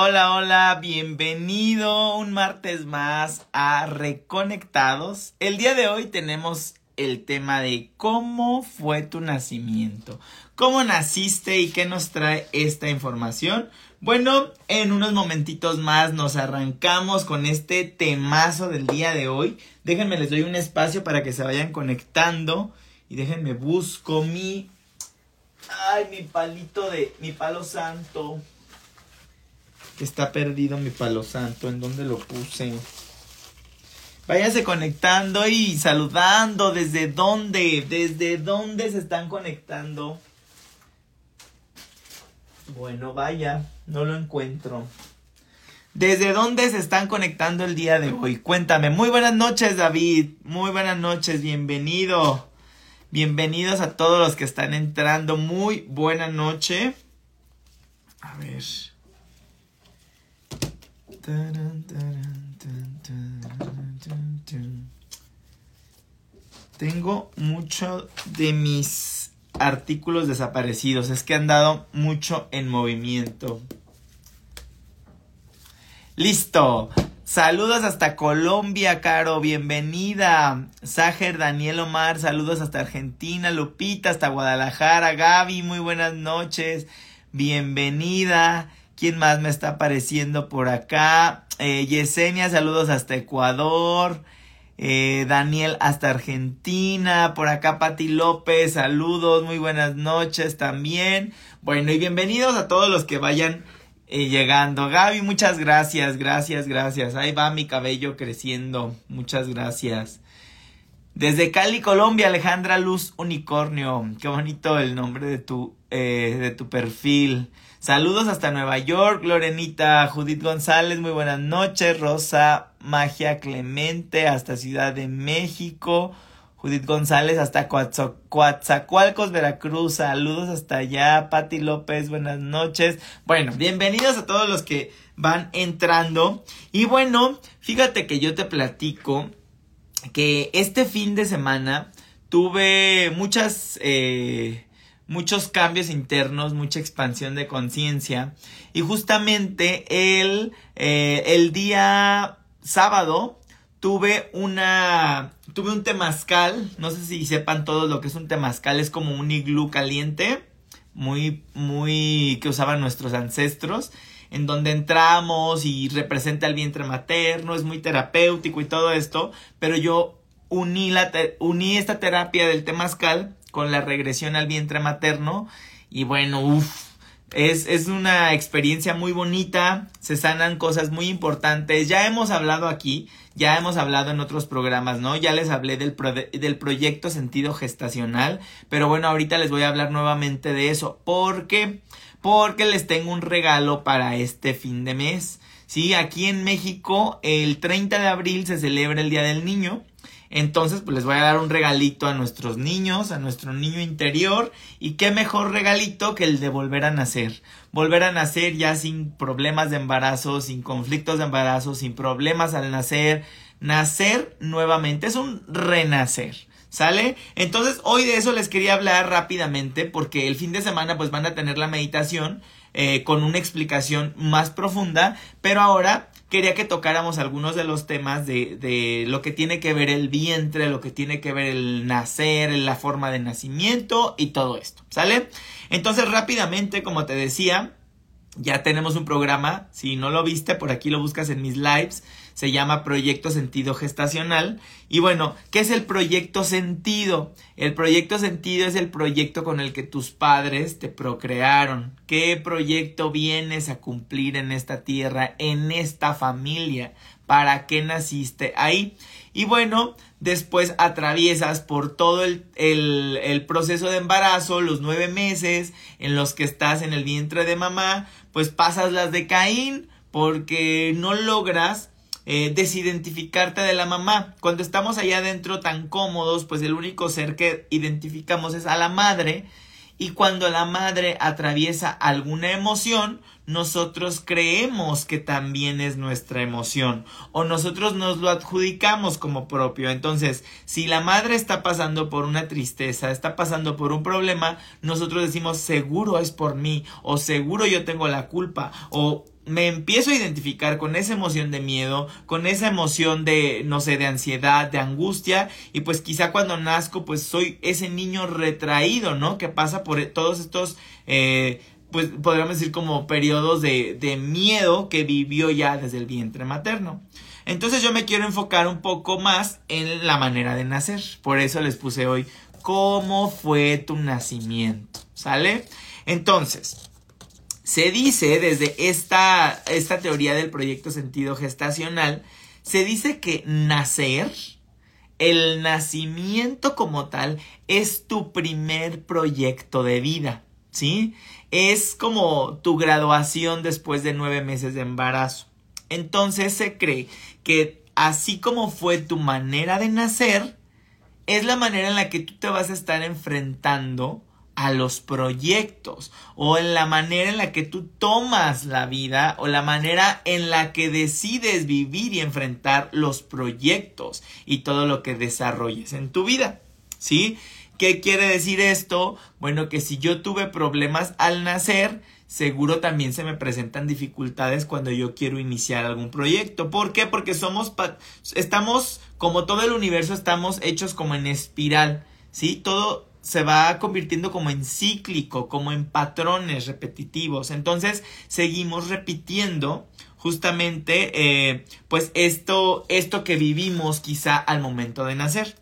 Hola, hola, bienvenido un martes más a Reconectados. El día de hoy tenemos el tema de cómo fue tu nacimiento, cómo naciste y qué nos trae esta información. Bueno, en unos momentitos más nos arrancamos con este temazo del día de hoy. Déjenme, les doy un espacio para que se vayan conectando y déjenme busco mi... Ay, mi palito de... mi palo santo. Está perdido mi palo santo. ¿En dónde lo puse? Váyanse conectando y saludando. ¿Desde dónde? ¿Desde dónde se están conectando? Bueno, vaya, no lo encuentro. ¿Desde dónde se están conectando el día de hoy? Cuéntame. Muy buenas noches, David. Muy buenas noches. Bienvenido. Bienvenidos a todos los que están entrando. Muy buena noche. A ver. Tengo mucho de mis artículos desaparecidos. Es que han dado mucho en movimiento. Listo. Saludos hasta Colombia, Caro, bienvenida. Sager, Daniel Omar, saludos hasta Argentina, Lupita, hasta Guadalajara, Gaby, muy buenas noches, bienvenida. ¿Quién más me está apareciendo por acá? Eh, Yesenia, saludos hasta Ecuador. Eh, Daniel hasta Argentina. Por acá Pati López, saludos, muy buenas noches también. Bueno, y bienvenidos a todos los que vayan eh, llegando. Gaby, muchas gracias, gracias, gracias. Ahí va mi cabello creciendo. Muchas gracias. Desde Cali, Colombia, Alejandra Luz Unicornio. Qué bonito el nombre de tu, eh, de tu perfil. Saludos hasta Nueva York, Lorenita, Judith González, muy buenas noches, Rosa Magia Clemente, hasta Ciudad de México, Judith González hasta Coatzacoalcos, Veracruz, saludos hasta allá, Patti López, buenas noches. Bueno, bienvenidos a todos los que van entrando. Y bueno, fíjate que yo te platico que este fin de semana tuve muchas... Eh, muchos cambios internos, mucha expansión de conciencia. Y justamente el, eh, el día sábado tuve una tuve un temazcal, no sé si sepan todos lo que es un temazcal, es como un iglú caliente, muy muy que usaban nuestros ancestros, en donde entramos y representa el vientre materno, es muy terapéutico y todo esto, pero yo uní la uní esta terapia del temazcal con la regresión al vientre materno. Y bueno, uff, es, es, una experiencia muy bonita, se sanan cosas muy importantes. Ya hemos hablado aquí, ya hemos hablado en otros programas, ¿no? Ya les hablé del, del proyecto sentido gestacional, pero bueno, ahorita les voy a hablar nuevamente de eso. ¿Por qué? Porque les tengo un regalo para este fin de mes. Sí, aquí en México el 30 de abril se celebra el Día del Niño. Entonces, pues les voy a dar un regalito a nuestros niños, a nuestro niño interior. Y qué mejor regalito que el de volver a nacer. Volver a nacer ya sin problemas de embarazo, sin conflictos de embarazo, sin problemas al nacer. Nacer nuevamente. Es un renacer. ¿Sale? Entonces, hoy de eso les quería hablar rápidamente porque el fin de semana pues van a tener la meditación eh, con una explicación más profunda, pero ahora quería que tocáramos algunos de los temas de, de, lo que tiene que ver el vientre, lo que tiene que ver el nacer, la forma de nacimiento y todo esto, ¿sale? Entonces rápidamente, como te decía, ya tenemos un programa, si no lo viste, por aquí lo buscas en mis lives, se llama Proyecto Sentido Gestacional. Y bueno, ¿qué es el Proyecto Sentido? El Proyecto Sentido es el proyecto con el que tus padres te procrearon. ¿Qué proyecto vienes a cumplir en esta tierra, en esta familia? ¿Para qué naciste ahí? Y bueno, después atraviesas por todo el, el, el, proceso de embarazo, los nueve meses en los que estás en el vientre de mamá, pues pasas las de Caín porque no logras eh, desidentificarte de la mamá. Cuando estamos allá adentro tan cómodos, pues el único ser que identificamos es a la madre. Y cuando la madre atraviesa alguna emoción, nosotros creemos que también es nuestra emoción o nosotros nos lo adjudicamos como propio. Entonces, si la madre está pasando por una tristeza, está pasando por un problema, nosotros decimos seguro es por mí o seguro yo tengo la culpa o me empiezo a identificar con esa emoción de miedo, con esa emoción de, no sé, de ansiedad, de angustia, y pues quizá cuando nazco, pues soy ese niño retraído, ¿no? Que pasa por todos estos eh, pues podríamos decir como periodos de, de miedo que vivió ya desde el vientre materno. Entonces yo me quiero enfocar un poco más en la manera de nacer. Por eso les puse hoy cómo fue tu nacimiento. ¿Sale? Entonces, se dice desde esta, esta teoría del proyecto sentido gestacional, se dice que nacer, el nacimiento como tal, es tu primer proyecto de vida. ¿Sí? es como tu graduación después de nueve meses de embarazo. Entonces se cree que así como fue tu manera de nacer, es la manera en la que tú te vas a estar enfrentando a los proyectos o en la manera en la que tú tomas la vida o la manera en la que decides vivir y enfrentar los proyectos y todo lo que desarrolles en tu vida. ¿Sí? ¿Qué quiere decir esto? Bueno, que si yo tuve problemas al nacer, seguro también se me presentan dificultades cuando yo quiero iniciar algún proyecto. ¿Por qué? Porque somos, estamos, como todo el universo, estamos hechos como en espiral, ¿sí? Todo se va convirtiendo como en cíclico, como en patrones repetitivos. Entonces, seguimos repitiendo justamente, eh, pues esto, esto que vivimos quizá al momento de nacer.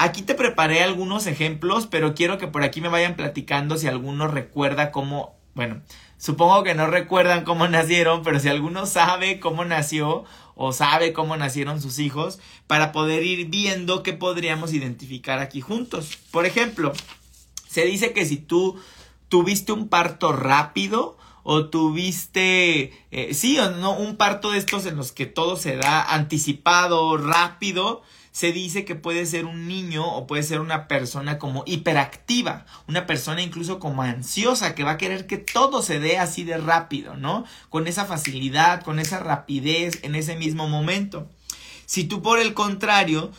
Aquí te preparé algunos ejemplos, pero quiero que por aquí me vayan platicando si alguno recuerda cómo, bueno, supongo que no recuerdan cómo nacieron, pero si alguno sabe cómo nació o sabe cómo nacieron sus hijos, para poder ir viendo qué podríamos identificar aquí juntos. Por ejemplo, se dice que si tú tuviste un parto rápido, o tuviste, eh, sí o no, un parto de estos en los que todo se da anticipado, rápido, se dice que puede ser un niño o puede ser una persona como hiperactiva, una persona incluso como ansiosa que va a querer que todo se dé así de rápido, ¿no? Con esa facilidad, con esa rapidez en ese mismo momento. Si tú por el contrario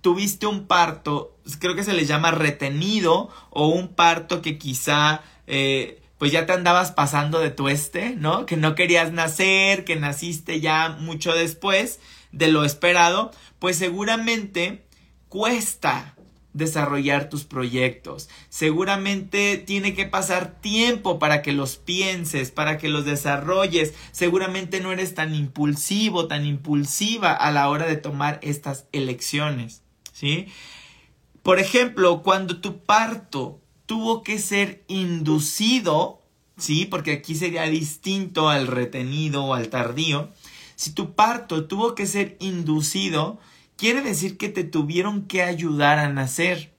tuviste un parto, creo que se le llama retenido o un parto que quizá... Eh, pues ya te andabas pasando de tueste, ¿no? Que no querías nacer, que naciste ya mucho después de lo esperado, pues seguramente cuesta desarrollar tus proyectos. Seguramente tiene que pasar tiempo para que los pienses, para que los desarrolles. Seguramente no eres tan impulsivo, tan impulsiva a la hora de tomar estas elecciones, ¿sí? Por ejemplo, cuando tu parto tuvo que ser inducido, ¿sí? Porque aquí sería distinto al retenido o al tardío. Si tu parto tuvo que ser inducido, quiere decir que te tuvieron que ayudar a nacer.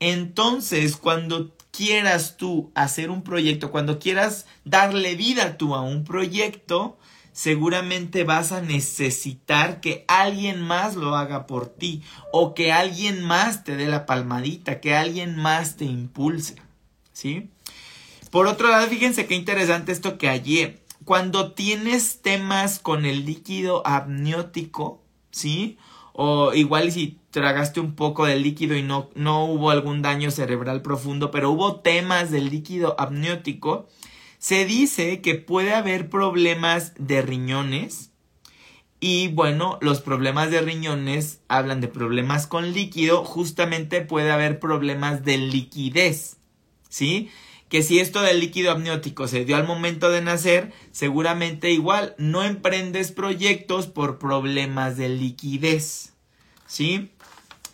Entonces, cuando quieras tú hacer un proyecto, cuando quieras darle vida tú a un proyecto, seguramente vas a necesitar que alguien más lo haga por ti o que alguien más te dé la palmadita, que alguien más te impulse. ¿Sí? Por otro lado, fíjense qué interesante esto que ayer, cuando tienes temas con el líquido amniótico, ¿sí? o igual si tragaste un poco de líquido y no, no hubo algún daño cerebral profundo, pero hubo temas del líquido amniótico, se dice que puede haber problemas de riñones. Y bueno, los problemas de riñones hablan de problemas con líquido, justamente puede haber problemas de liquidez, ¿sí? Que si esto del líquido amniótico se dio al momento de nacer, seguramente igual no emprendes proyectos por problemas de liquidez. ¿Sí?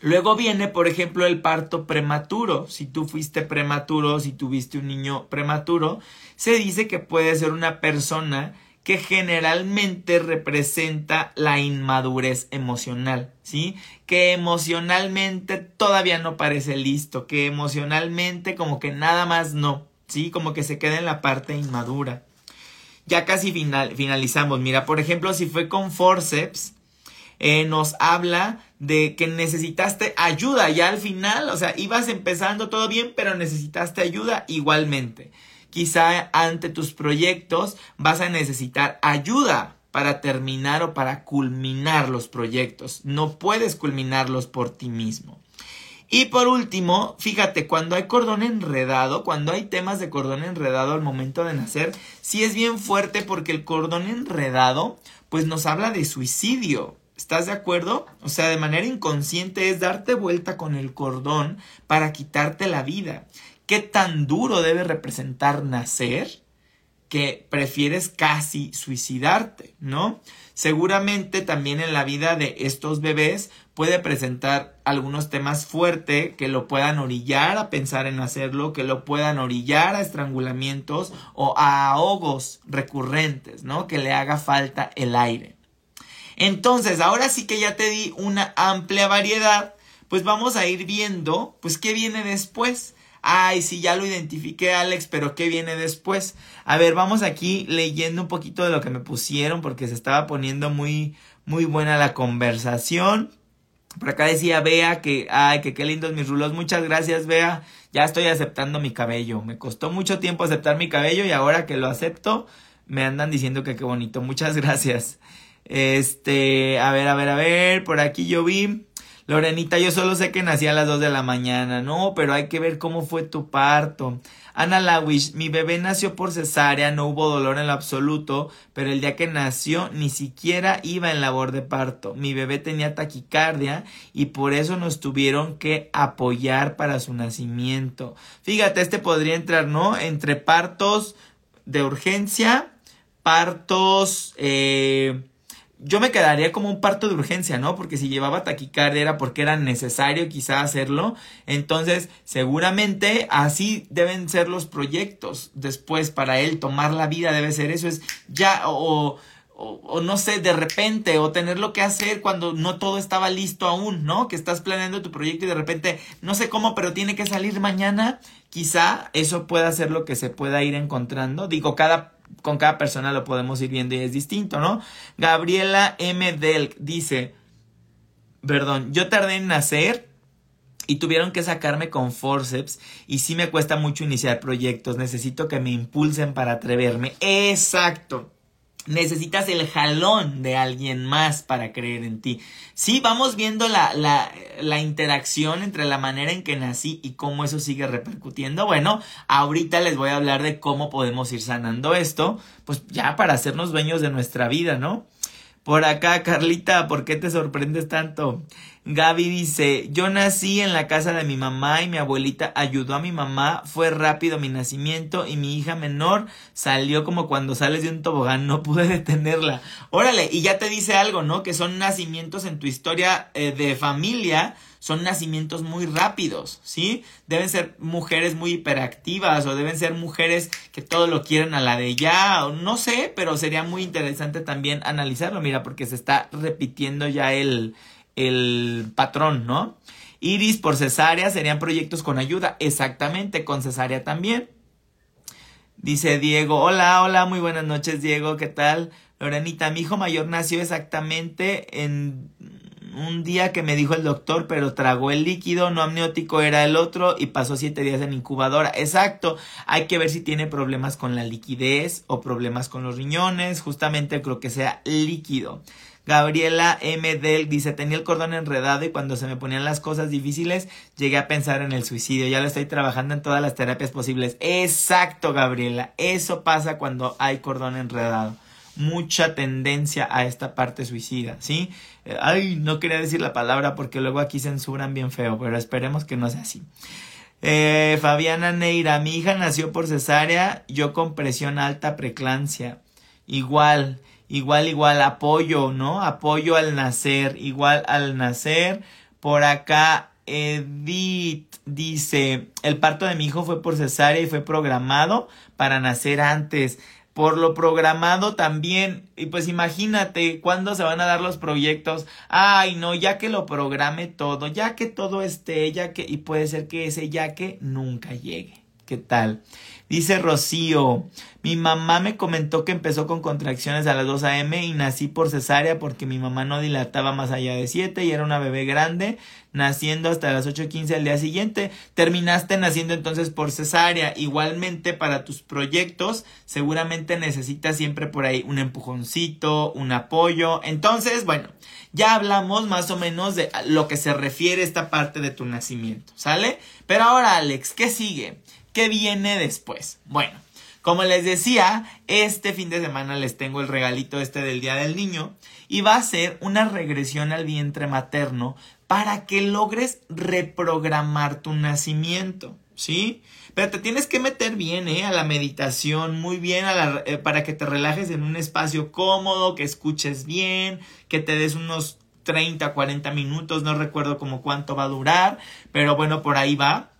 Luego viene, por ejemplo, el parto prematuro. Si tú fuiste prematuro, si tuviste un niño prematuro, se dice que puede ser una persona que generalmente representa la inmadurez emocional, ¿sí? Que emocionalmente todavía no parece listo, que emocionalmente como que nada más no, ¿sí? Como que se queda en la parte inmadura. Ya casi final, finalizamos. Mira, por ejemplo, si fue con forceps, eh, nos habla de que necesitaste ayuda ya al final, o sea, ibas empezando todo bien, pero necesitaste ayuda igualmente. Quizá ante tus proyectos vas a necesitar ayuda para terminar o para culminar los proyectos. No puedes culminarlos por ti mismo. Y por último, fíjate, cuando hay cordón enredado, cuando hay temas de cordón enredado al momento de nacer, sí es bien fuerte porque el cordón enredado pues nos habla de suicidio. ¿Estás de acuerdo? O sea, de manera inconsciente es darte vuelta con el cordón para quitarte la vida. ¿Qué tan duro debe representar nacer que prefieres casi suicidarte, ¿no? Seguramente también en la vida de estos bebés puede presentar algunos temas fuertes que lo puedan orillar a pensar en hacerlo, que lo puedan orillar a estrangulamientos o a ahogos recurrentes, ¿no? Que le haga falta el aire. Entonces, ahora sí que ya te di una amplia variedad, pues vamos a ir viendo, pues, qué viene después. Ay, sí, ya lo identifiqué, Alex, pero ¿qué viene después? A ver, vamos aquí leyendo un poquito de lo que me pusieron porque se estaba poniendo muy, muy buena la conversación. Por acá decía Bea que, ay, que qué lindos mis rulos. Muchas gracias, Bea. Ya estoy aceptando mi cabello. Me costó mucho tiempo aceptar mi cabello y ahora que lo acepto, me andan diciendo que qué bonito. Muchas gracias. Este, a ver, a ver, a ver. Por aquí yo vi. Lorenita, yo solo sé que nací a las 2 de la mañana. No, pero hay que ver cómo fue tu parto. Ana Lawish, mi bebé nació por cesárea, no hubo dolor en lo absoluto, pero el día que nació ni siquiera iba en labor de parto. Mi bebé tenía taquicardia y por eso nos tuvieron que apoyar para su nacimiento. Fíjate, este podría entrar, ¿no? Entre partos de urgencia, partos eh, yo me quedaría como un parto de urgencia, ¿no? Porque si llevaba taquicardia era porque era necesario quizá hacerlo. Entonces, seguramente así deben ser los proyectos. Después, para él tomar la vida debe ser eso. Es ya, o, o, o, no sé, de repente, o tener lo que hacer cuando no todo estaba listo aún, ¿no? Que estás planeando tu proyecto y de repente, no sé cómo, pero tiene que salir mañana. Quizá eso pueda ser lo que se pueda ir encontrando. Digo, cada con cada persona lo podemos ir viendo y es distinto, ¿no? Gabriela M. Delk dice, perdón, yo tardé en nacer y tuvieron que sacarme con forceps y sí me cuesta mucho iniciar proyectos, necesito que me impulsen para atreverme. Exacto. Necesitas el jalón de alguien más para creer en ti. Sí, vamos viendo la, la, la, interacción entre la manera en que nací y cómo eso sigue repercutiendo. Bueno, ahorita les voy a hablar de cómo podemos ir sanando esto, pues ya para hacernos dueños de nuestra vida, ¿no? Por acá, Carlita, ¿por qué te sorprendes tanto? Gaby dice, yo nací en la casa de mi mamá y mi abuelita ayudó a mi mamá, fue rápido mi nacimiento y mi hija menor salió como cuando sales de un tobogán, no pude detenerla. Órale, y ya te dice algo, ¿no? Que son nacimientos en tu historia eh, de familia, son nacimientos muy rápidos, ¿sí? Deben ser mujeres muy hiperactivas o deben ser mujeres que todo lo quieren a la de ya, o no sé, pero sería muy interesante también analizarlo, mira, porque se está repitiendo ya el el patrón, ¿no? Iris por cesárea serían proyectos con ayuda. Exactamente, con cesárea también. Dice Diego, hola, hola, muy buenas noches Diego, ¿qué tal? Lorenita, mi hijo mayor nació exactamente en un día que me dijo el doctor, pero tragó el líquido, no amniótico era el otro y pasó siete días en incubadora. Exacto, hay que ver si tiene problemas con la liquidez o problemas con los riñones, justamente creo que sea líquido. Gabriela M. Del dice, tenía el cordón enredado y cuando se me ponían las cosas difíciles llegué a pensar en el suicidio. Ya lo estoy trabajando en todas las terapias posibles. Exacto, Gabriela. Eso pasa cuando hay cordón enredado. Mucha tendencia a esta parte suicida, ¿sí? Eh, ay, no quería decir la palabra porque luego aquí censuran bien feo, pero esperemos que no sea así. Eh, Fabiana Neira, mi hija nació por cesárea, yo con presión alta, preclancia. Igual, igual, igual, apoyo, ¿no? Apoyo al nacer, igual al nacer. Por acá, Edith dice, el parto de mi hijo fue por cesárea y fue programado para nacer antes. Por lo programado también, y pues imagínate cuándo se van a dar los proyectos. Ay, no, ya que lo programe todo, ya que todo esté, ya que, y puede ser que ese ya que nunca llegue. ¿Qué tal? Dice Rocío, mi mamá me comentó que empezó con contracciones a las 2 a.m. y nací por cesárea porque mi mamá no dilataba más allá de 7 y era una bebé grande, naciendo hasta las 8.15 al día siguiente. Terminaste naciendo entonces por cesárea. Igualmente para tus proyectos, seguramente necesitas siempre por ahí un empujoncito, un apoyo. Entonces, bueno, ya hablamos más o menos de lo que se refiere esta parte de tu nacimiento, ¿sale? Pero ahora, Alex, ¿qué sigue? ¿Qué viene después? Bueno, como les decía, este fin de semana les tengo el regalito este del Día del Niño y va a ser una regresión al vientre materno para que logres reprogramar tu nacimiento, ¿sí? Pero te tienes que meter bien, ¿eh? A la meditación, muy bien, eh, para que te relajes en un espacio cómodo, que escuches bien, que te des unos 30, 40 minutos, no recuerdo como cuánto va a durar, pero bueno, por ahí va.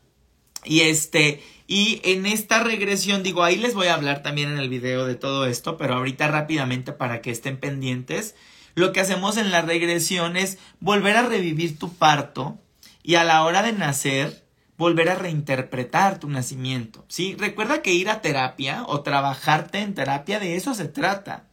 Y este, y en esta regresión, digo, ahí les voy a hablar también en el video de todo esto, pero ahorita rápidamente para que estén pendientes. Lo que hacemos en la regresión es volver a revivir tu parto y a la hora de nacer, volver a reinterpretar tu nacimiento. ¿Sí? Recuerda que ir a terapia o trabajarte en terapia, de eso se trata.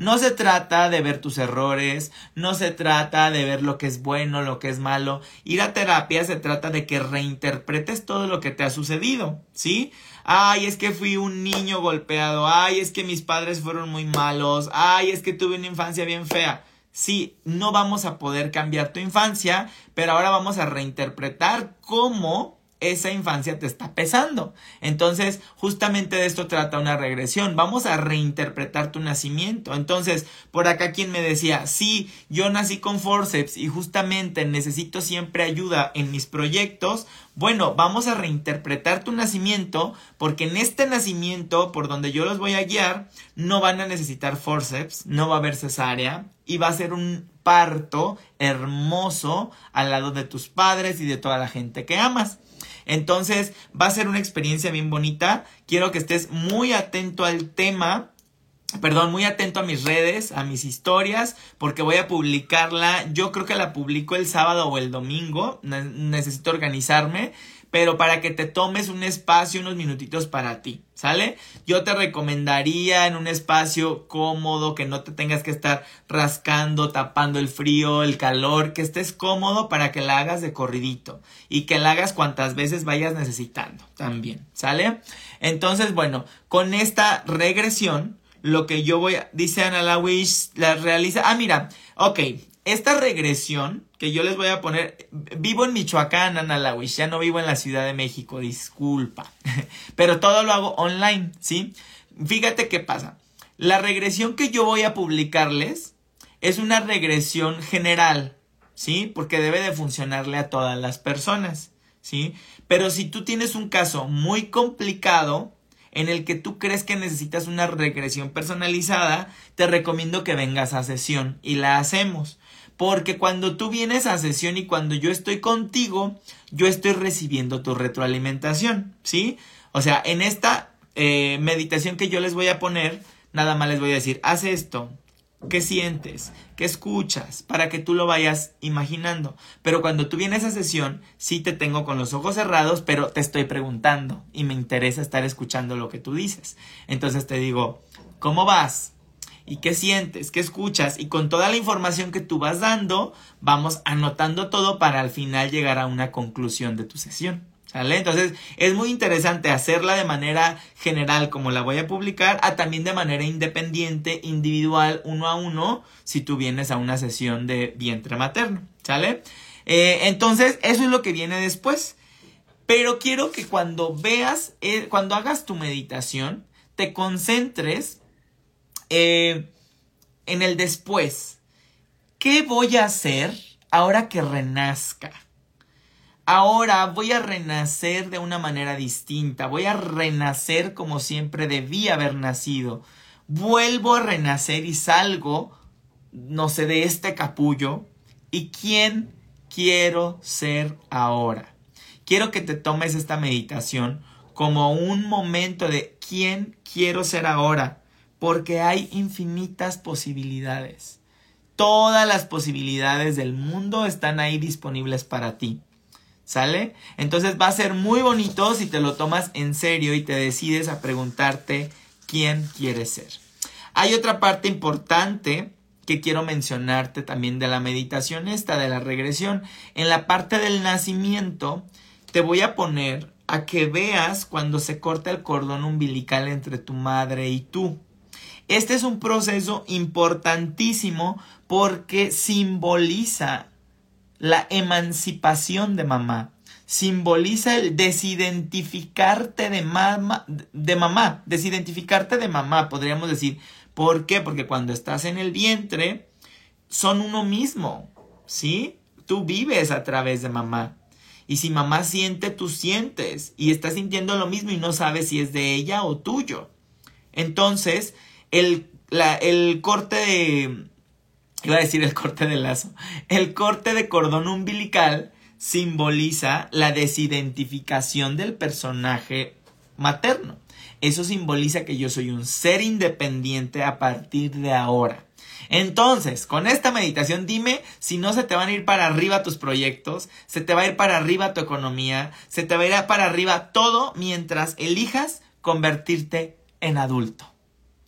No se trata de ver tus errores, no se trata de ver lo que es bueno, lo que es malo. Ir a terapia se trata de que reinterpretes todo lo que te ha sucedido, ¿sí? Ay, es que fui un niño golpeado, ay, es que mis padres fueron muy malos, ay, es que tuve una infancia bien fea. Sí, no vamos a poder cambiar tu infancia, pero ahora vamos a reinterpretar cómo esa infancia te está pesando. Entonces, justamente de esto trata una regresión. Vamos a reinterpretar tu nacimiento. Entonces, por acá quien me decía, sí, yo nací con forceps y justamente necesito siempre ayuda en mis proyectos. Bueno, vamos a reinterpretar tu nacimiento porque en este nacimiento, por donde yo los voy a guiar, no van a necesitar forceps, no va a haber cesárea y va a ser un parto hermoso al lado de tus padres y de toda la gente que amas. Entonces va a ser una experiencia bien bonita. Quiero que estés muy atento al tema. Perdón, muy atento a mis redes, a mis historias, porque voy a publicarla. Yo creo que la publico el sábado o el domingo. necesito organizarme pero para que te tomes un espacio, unos minutitos para ti, ¿sale? Yo te recomendaría en un espacio cómodo, que no te tengas que estar rascando, tapando el frío, el calor, que estés cómodo para que la hagas de corridito y que la hagas cuantas veces vayas necesitando también, ¿sale? Entonces, bueno, con esta regresión, lo que yo voy a, dice Ana Lawish, la realiza, ah, mira, ok, esta regresión que yo les voy a poner, vivo en Michoacán, Analawish, ya no vivo en la Ciudad de México, disculpa, pero todo lo hago online, ¿sí? Fíjate qué pasa. La regresión que yo voy a publicarles es una regresión general, ¿sí? Porque debe de funcionarle a todas las personas, ¿sí? Pero si tú tienes un caso muy complicado, en el que tú crees que necesitas una regresión personalizada, te recomiendo que vengas a sesión y la hacemos. Porque cuando tú vienes a sesión y cuando yo estoy contigo, yo estoy recibiendo tu retroalimentación, ¿sí? O sea, en esta eh, meditación que yo les voy a poner, nada más les voy a decir, haz esto, ¿qué sientes? ¿Qué escuchas? Para que tú lo vayas imaginando. Pero cuando tú vienes a sesión, sí te tengo con los ojos cerrados, pero te estoy preguntando y me interesa estar escuchando lo que tú dices. Entonces te digo, ¿cómo vas? Y qué sientes, qué escuchas y con toda la información que tú vas dando, vamos anotando todo para al final llegar a una conclusión de tu sesión. ¿Sale? Entonces es muy interesante hacerla de manera general como la voy a publicar, a también de manera independiente, individual, uno a uno, si tú vienes a una sesión de vientre materno. ¿Sale? Eh, entonces eso es lo que viene después. Pero quiero que cuando veas, eh, cuando hagas tu meditación, te concentres eh, en el después, ¿qué voy a hacer ahora que renazca? Ahora voy a renacer de una manera distinta, voy a renacer como siempre debí haber nacido. Vuelvo a renacer y salgo, no sé, de este capullo. ¿Y quién quiero ser ahora? Quiero que te tomes esta meditación como un momento de quién quiero ser ahora porque hay infinitas posibilidades. Todas las posibilidades del mundo están ahí disponibles para ti. ¿Sale? Entonces va a ser muy bonito si te lo tomas en serio y te decides a preguntarte quién quieres ser. Hay otra parte importante que quiero mencionarte también de la meditación esta, de la regresión. En la parte del nacimiento, te voy a poner a que veas cuando se corta el cordón umbilical entre tu madre y tú. Este es un proceso importantísimo porque simboliza la emancipación de mamá. Simboliza el desidentificarte de mamá, de mamá, desidentificarte de mamá, podríamos decir. ¿Por qué? Porque cuando estás en el vientre, son uno mismo, ¿sí? Tú vives a través de mamá. Y si mamá siente, tú sientes. Y estás sintiendo lo mismo y no sabes si es de ella o tuyo. Entonces, el, el corte de, iba a decir el corte de lazo, el corte de cordón umbilical simboliza la desidentificación del personaje materno. Eso simboliza que yo soy un ser independiente a partir de ahora. Entonces, con esta meditación dime si no se te van a ir para arriba tus proyectos, se te va a ir para arriba tu economía, se te va a ir para arriba todo mientras elijas convertirte en adulto.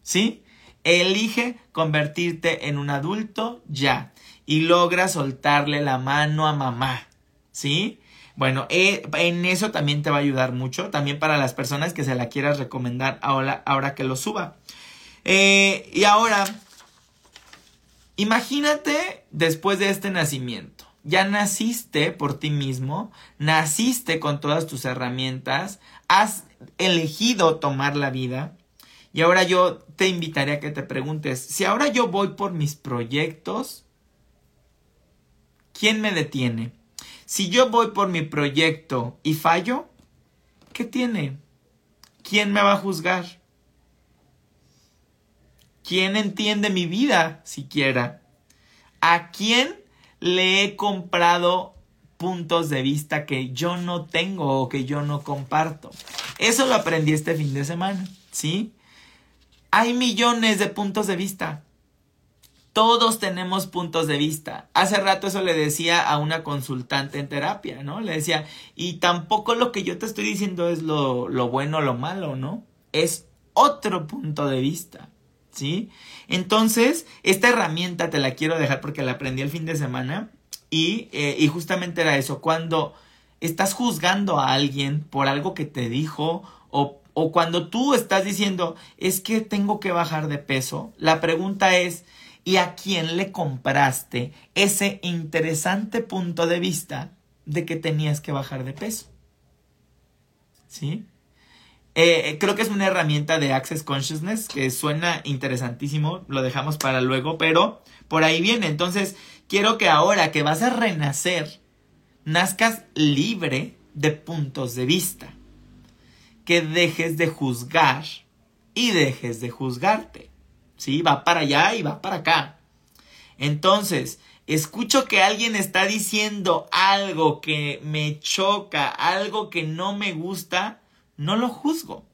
¿Sí? Elige convertirte en un adulto ya y logra soltarle la mano a mamá. ¿Sí? Bueno, eh, en eso también te va a ayudar mucho, también para las personas que se la quieras recomendar ahora, que lo suba. Eh, y ahora, imagínate después de este nacimiento. Ya naciste por ti mismo, naciste con todas tus herramientas, has elegido tomar la vida, y ahora yo te invitaré a que te preguntes, si ahora yo voy por mis proyectos, ¿quién me detiene? Si yo voy por mi proyecto y fallo, ¿qué tiene? ¿Quién me va a juzgar? ¿Quién entiende mi vida siquiera? ¿A quién le he comprado puntos de vista que yo no tengo o que yo no comparto? Eso lo aprendí este fin de semana, ¿sí? Hay millones de puntos de vista. Todos tenemos puntos de vista. Hace rato eso le decía a una consultante en terapia, ¿no? Le decía, y tampoco lo que yo te estoy diciendo es lo, lo bueno o lo malo, ¿no? Es otro punto de vista, ¿sí? Entonces, esta herramienta te la quiero dejar porque la aprendí el fin de semana y, eh, y justamente era eso, cuando estás juzgando a alguien por algo que te dijo o o cuando tú estás diciendo, es que tengo que bajar de peso, la pregunta es, ¿y a quién le compraste ese interesante punto de vista de que tenías que bajar de peso? ¿Sí? Eh, creo que es una herramienta de Access Consciousness que suena interesantísimo, lo dejamos para luego, pero por ahí viene. Entonces, quiero que ahora que vas a renacer, nazcas libre de puntos de vista que dejes de juzgar y dejes de juzgarte. ¿Sí? Va para allá y va para acá. Entonces, escucho que alguien está diciendo algo que me choca, algo que no me gusta, no lo juzgo.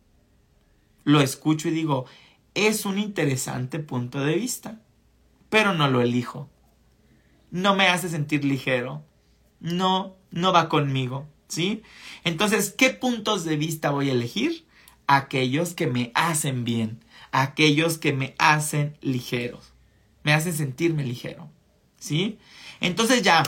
Lo escucho y digo, es un interesante punto de vista, pero no lo elijo. No me hace sentir ligero. No, no va conmigo. ¿sí? Entonces, ¿qué puntos de vista voy a elegir? Aquellos que me hacen bien, aquellos que me hacen ligeros, me hacen sentirme ligero, ¿sí? Entonces ya,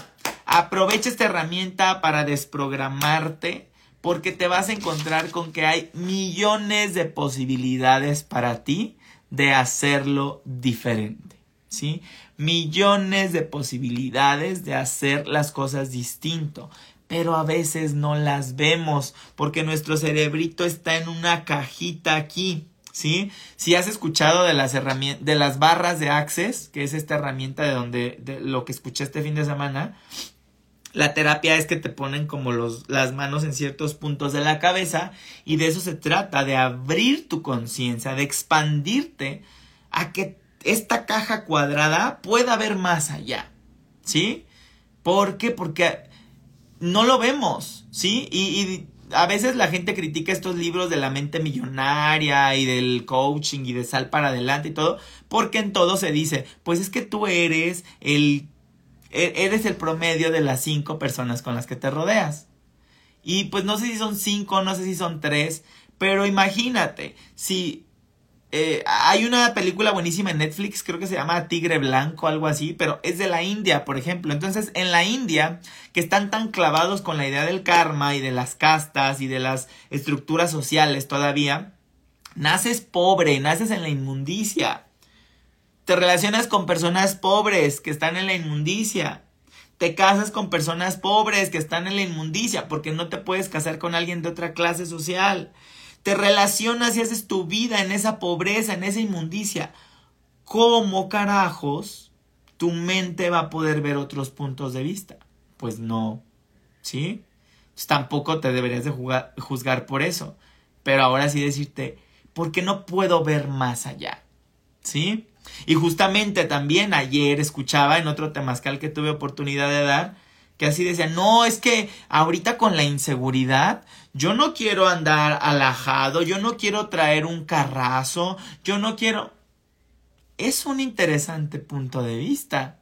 aprovecha esta herramienta para desprogramarte porque te vas a encontrar con que hay millones de posibilidades para ti de hacerlo diferente, ¿sí? Millones de posibilidades de hacer las cosas distinto pero a veces no las vemos porque nuestro cerebrito está en una cajita aquí. ¿Sí? Si has escuchado de las de las barras de Access, que es esta herramienta de donde, de lo que escuché este fin de semana, la terapia es que te ponen como los, las manos en ciertos puntos de la cabeza y de eso se trata, de abrir tu conciencia, de expandirte a que esta caja cuadrada pueda ver más allá, ¿sí? ¿Por qué? Porque no lo vemos, ¿sí? Y, a veces la gente critica estos libros de la mente millonaria y del coaching y de sal para adelante y todo, porque en todo se dice, pues es que tú eres el, e, eres el promedio de las cinco personas con las que te rodeas. Y pues no sé si son cinco, no sé si son tres, pero imagínate, si eh, hay una película buenísima en Netflix, creo que se llama Tigre Blanco, algo así, pero es de la India, por ejemplo. Entonces, en la India, que están tan clavados con la idea del karma y de las castas y de las estructuras sociales todavía, naces pobre, naces en la inmundicia. Te relacionas con personas pobres que están en la inmundicia. Te casas con personas pobres que están en la inmundicia porque no te puedes casar con alguien de otra clase social te relacionas y haces tu vida en esa pobreza, en esa inmundicia, ¿cómo carajos tu mente va a poder ver otros puntos de vista? Pues no, ¿sí? Pues tampoco te deberías de juzgar por eso. Pero ahora sí decirte, ¿por qué no puedo ver más allá? ¿Sí? Y justamente también ayer escuchaba en otro temazcal que tuve oportunidad de dar, que así decía, no, es que ahorita con la inseguridad, yo no quiero andar alajado, yo no quiero traer un carrazo, yo no quiero... Es un interesante punto de vista,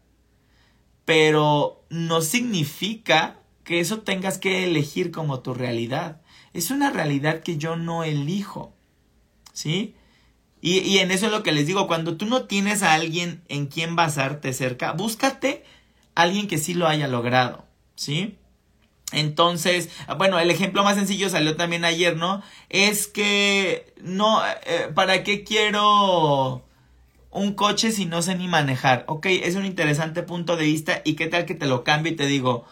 pero no significa que eso tengas que elegir como tu realidad. Es una realidad que yo no elijo, ¿sí? Y, y en eso es lo que les digo, cuando tú no tienes a alguien en quien basarte cerca, búscate a alguien que sí lo haya logrado. ¿sí? Entonces, bueno, el ejemplo más sencillo salió también ayer, ¿no? Es que no, eh, ¿para qué quiero un coche si no sé ni manejar? Ok, es un interesante punto de vista y qué tal que te lo cambio y te digo,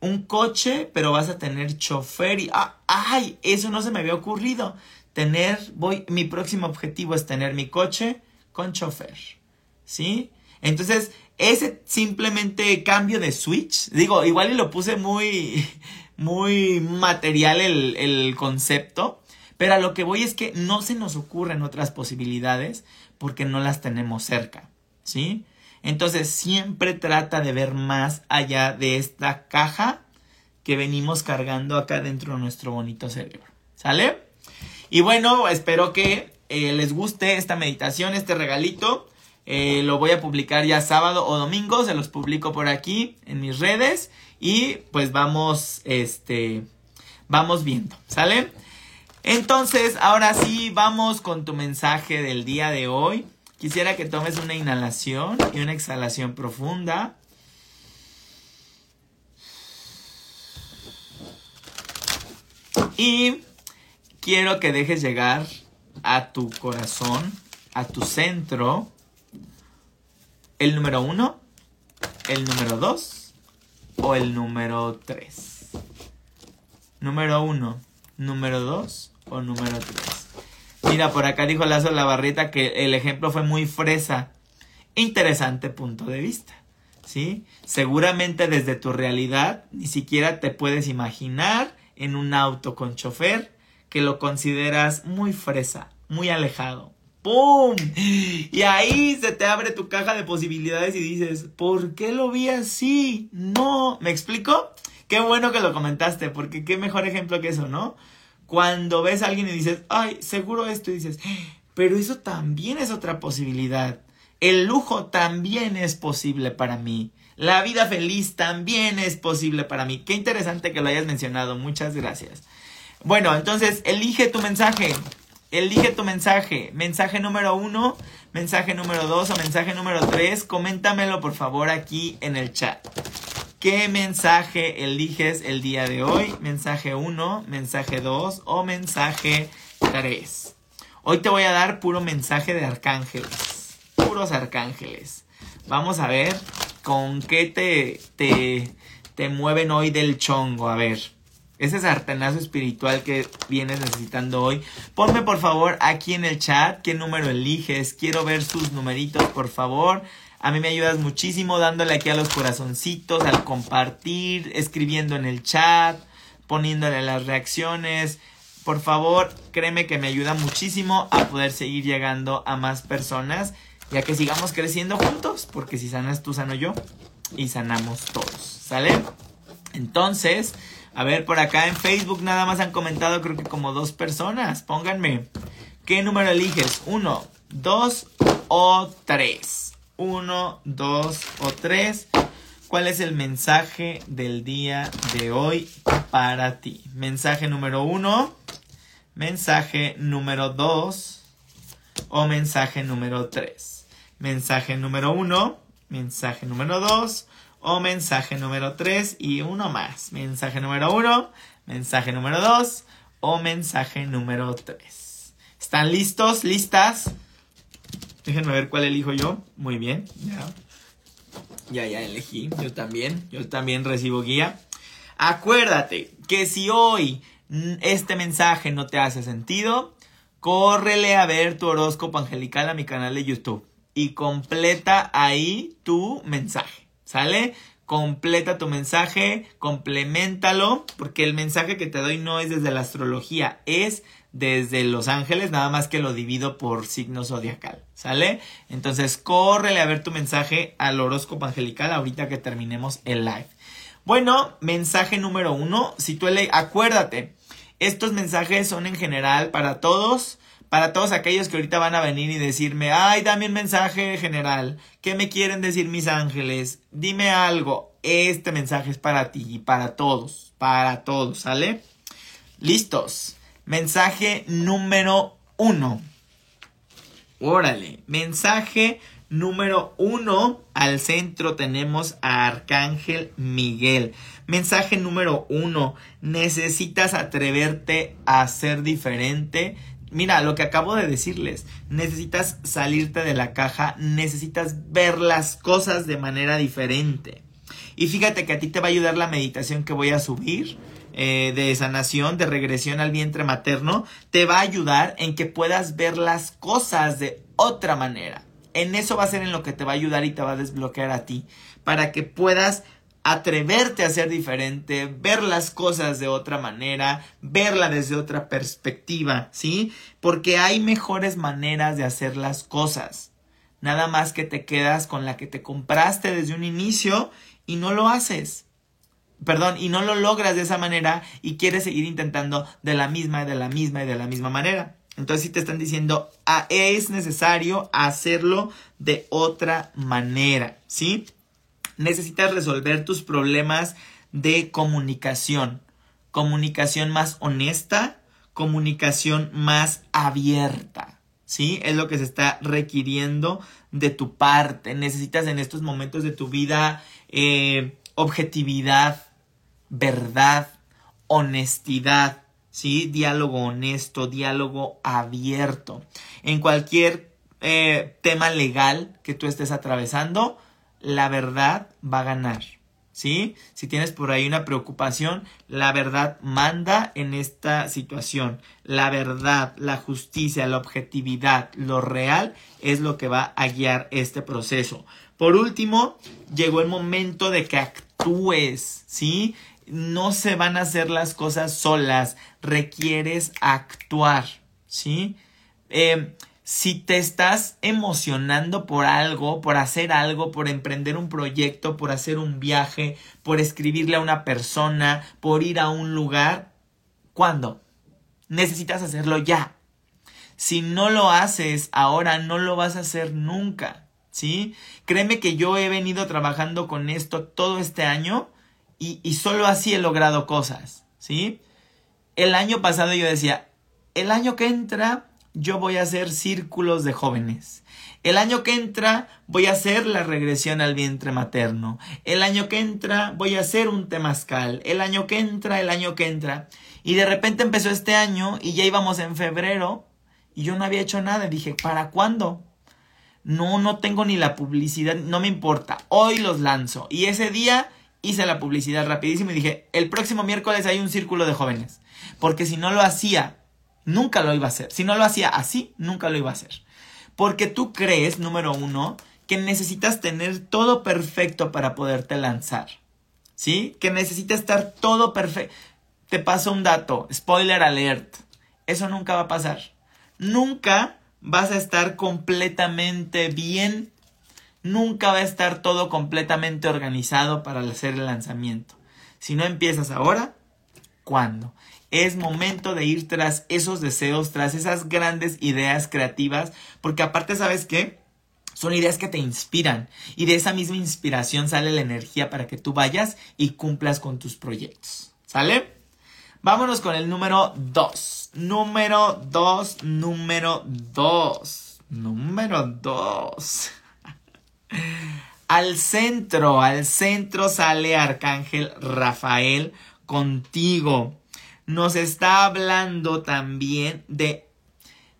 un coche, pero vas a tener chofer y, ah, ay, eso no se me había ocurrido. Tener, voy, mi próximo objetivo es tener mi coche con chofer, ¿sí? Entonces, ese simplemente cambio de switch, digo, igual y lo puse muy, muy material el, el concepto, pero a lo que voy es que no se nos ocurren otras posibilidades porque no las tenemos cerca, ¿sí? Entonces siempre trata de ver más allá de esta caja que venimos cargando acá dentro de nuestro bonito cerebro, ¿sale? Y bueno, espero que eh, les guste esta meditación, este regalito. Eh, lo voy a publicar ya sábado o domingo, se los publico por aquí en mis redes y pues vamos, este, vamos viendo, ¿sale? Entonces, ahora sí, vamos con tu mensaje del día de hoy. Quisiera que tomes una inhalación y una exhalación profunda. Y quiero que dejes llegar a tu corazón, a tu centro, el número uno, el número dos o el número tres. Número uno, número dos o número tres. Mira, por acá dijo Lazo la barrita que el ejemplo fue muy fresa. Interesante punto de vista. ¿Sí? Seguramente desde tu realidad ni siquiera te puedes imaginar en un auto con chofer que lo consideras muy fresa, muy alejado, ¡Pum! Y ahí se te abre tu caja de posibilidades y dices, ¿por qué lo vi así? No, ¿me explico? Qué bueno que lo comentaste, porque qué mejor ejemplo que eso, ¿no? Cuando ves a alguien y dices, ay, seguro esto, y dices, pero eso también es otra posibilidad. El lujo también es posible para mí. La vida feliz también es posible para mí. Qué interesante que lo hayas mencionado. Muchas gracias. Bueno, entonces elige tu mensaje. Elige tu mensaje. Mensaje número uno, mensaje número dos o mensaje número tres. Coméntamelo por favor aquí en el chat. ¿Qué mensaje eliges el día de hoy? Mensaje uno, mensaje dos o mensaje tres. Hoy te voy a dar puro mensaje de arcángeles. Puros arcángeles. Vamos a ver con qué te, te, te mueven hoy del chongo. A ver ese sartenazo espiritual que vienes necesitando hoy. Ponme por favor aquí en el chat qué número eliges. Quiero ver sus numeritos, por favor. A mí me ayudas muchísimo dándole aquí a los corazoncitos, al compartir, escribiendo en el chat, poniéndole las reacciones. Por favor, créeme que me ayuda muchísimo a poder seguir llegando a más personas, ya que sigamos creciendo juntos, porque si sanas tú, sano yo y sanamos todos. ¿Sale? Entonces, a ver, por acá en Facebook nada más han comentado creo que como dos personas. Pónganme. ¿Qué número eliges? ¿Uno, dos o tres? ¿Uno, dos o tres? ¿Cuál es el mensaje del día de hoy para ti? Mensaje número uno, mensaje número dos o mensaje número tres. Mensaje número uno, mensaje número dos o mensaje número tres y uno más. Mensaje número uno, mensaje número dos o mensaje número tres. ¿Están listos? ¿Listas? Déjenme ver cuál elijo yo. Muy bien, ya. Ya, ya elegí. Yo también. Yo también recibo guía. Acuérdate que si hoy este mensaje no te hace sentido, córrele a ver tu horóscopo angelical a mi canal de YouTube y completa ahí tu mensaje. ¿Sale? Completa tu mensaje, complementalo, porque el mensaje que te doy no es desde la astrología, es desde Los Ángeles, nada más que lo divido por signo zodiacal, ¿sale? Entonces, córrele a ver tu mensaje al horóscopo angelical ahorita que terminemos el live. Bueno, mensaje número uno, si tú le, acuérdate, estos mensajes son en general para todos, para todos aquellos que ahorita van a venir y decirme, ay, dame un mensaje general, ¿qué me quieren decir mis ángeles? Dime algo, este mensaje es para ti y para todos, para todos, ¿sale? Listos. Mensaje número uno. Órale, mensaje número uno. Al centro tenemos a Arcángel Miguel. Mensaje número uno. Necesitas atreverte a ser diferente. Mira, lo que acabo de decirles, necesitas salirte de la caja, necesitas ver las cosas de manera diferente. Y fíjate que a ti te va a ayudar la meditación que voy a subir eh, de sanación, de regresión al vientre materno, te va a ayudar en que puedas ver las cosas de otra manera. En eso va a ser en lo que te va a ayudar y te va a desbloquear a ti, para que puedas atreverte a ser diferente, ver las cosas de otra manera, verla desde otra perspectiva, ¿sí? Porque hay mejores maneras de hacer las cosas. Nada más que te quedas con la que te compraste desde un inicio y no lo haces perdón, y no lo logras de esa manera y quieres seguir intentando de la misma de la misma y de la misma manera. Entonces si te están diciendo, ah, es necesario hacerlo de otra manera, ¿sí? Necesitas resolver tus problemas de comunicación. Comunicación más honesta, comunicación más abierta, ¿sí? Es lo que se está requiriendo de tu parte. Necesitas en estos momentos de tu vida eh, objetividad, verdad, honestidad, ¿sí? Diálogo honesto, diálogo abierto. En cualquier eh, tema legal que tú estés atravesando, la verdad va a ganar. ¿Sí? Si tienes por ahí una preocupación, la verdad manda en esta situación. La verdad, la justicia, la objetividad, lo real es lo que va a guiar este proceso. Por último, llegó el momento de que actúes, ¿sí? no se van a hacer las cosas solas, requieres actuar, ¿sí? Eh, si te estás emocionando por algo, por hacer algo, por emprender un proyecto, por hacer un viaje, por escribirle a una persona, por ir a un lugar, ¿cuándo? Necesitas hacerlo ya. Si no lo haces ahora, no lo vas a hacer nunca, ¿sí? Créeme que yo he venido trabajando con esto todo este año y, solo así he logrado cosas, ¿sí? El año pasado yo decía, el año que entra yo voy a hacer círculos de jóvenes. El año que entra voy a hacer la regresión al vientre materno. El año que entra voy a hacer un temazcal. El año que entra, el año que entra. Y de repente empezó este año y ya íbamos en febrero y yo no había hecho nada. Dije, ¿para cuándo? No, no tengo ni la publicidad, no me importa. Hoy los lanzo. Y ese día hice la publicidad rapidísimo y dije, el próximo miércoles hay un círculo de jóvenes. Porque si no lo hacía, nunca lo iba a hacer. Si no lo hacía así, nunca lo iba a hacer. Porque tú crees, número uno, que necesitas tener todo perfecto para poderte lanzar. ¿Sí? Que necesita estar todo perfecto. Te paso un dato, spoiler alert. Eso nunca va a pasar. Nunca vas a estar completamente bien nunca va a estar todo completamente organizado para hacer el lanzamiento. Si no empiezas ahora, ¿cuándo? Es momento de ir tras esos deseos, tras esas grandes ideas creativas, porque aparte, ¿sabes qué? Son ideas que te inspiran y de esa misma inspiración sale la energía para que tú vayas y cumplas con tus proyectos. ¿Sale? Vámonos con el número 2. Número 2, número 2. Número 2. al centro, al centro sale Arcángel Rafael contigo. Nos está hablando también de...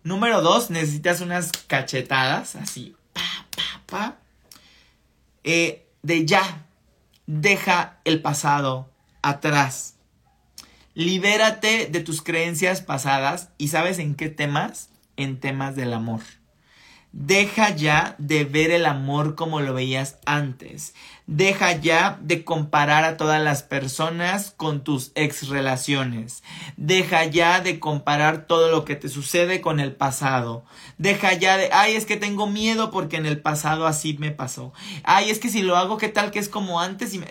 Número 2, necesitas unas cachetadas, así, eh, de ya, deja el pasado atrás. Libérate de tus creencias pasadas y sabes en qué temas? En temas del amor. Deja ya de ver el amor como lo veías antes. Deja ya de comparar a todas las personas con tus ex relaciones. Deja ya de comparar todo lo que te sucede con el pasado. Deja ya de, ay, es que tengo miedo porque en el pasado así me pasó. Ay, es que si lo hago, ¿qué tal que es como antes? Y.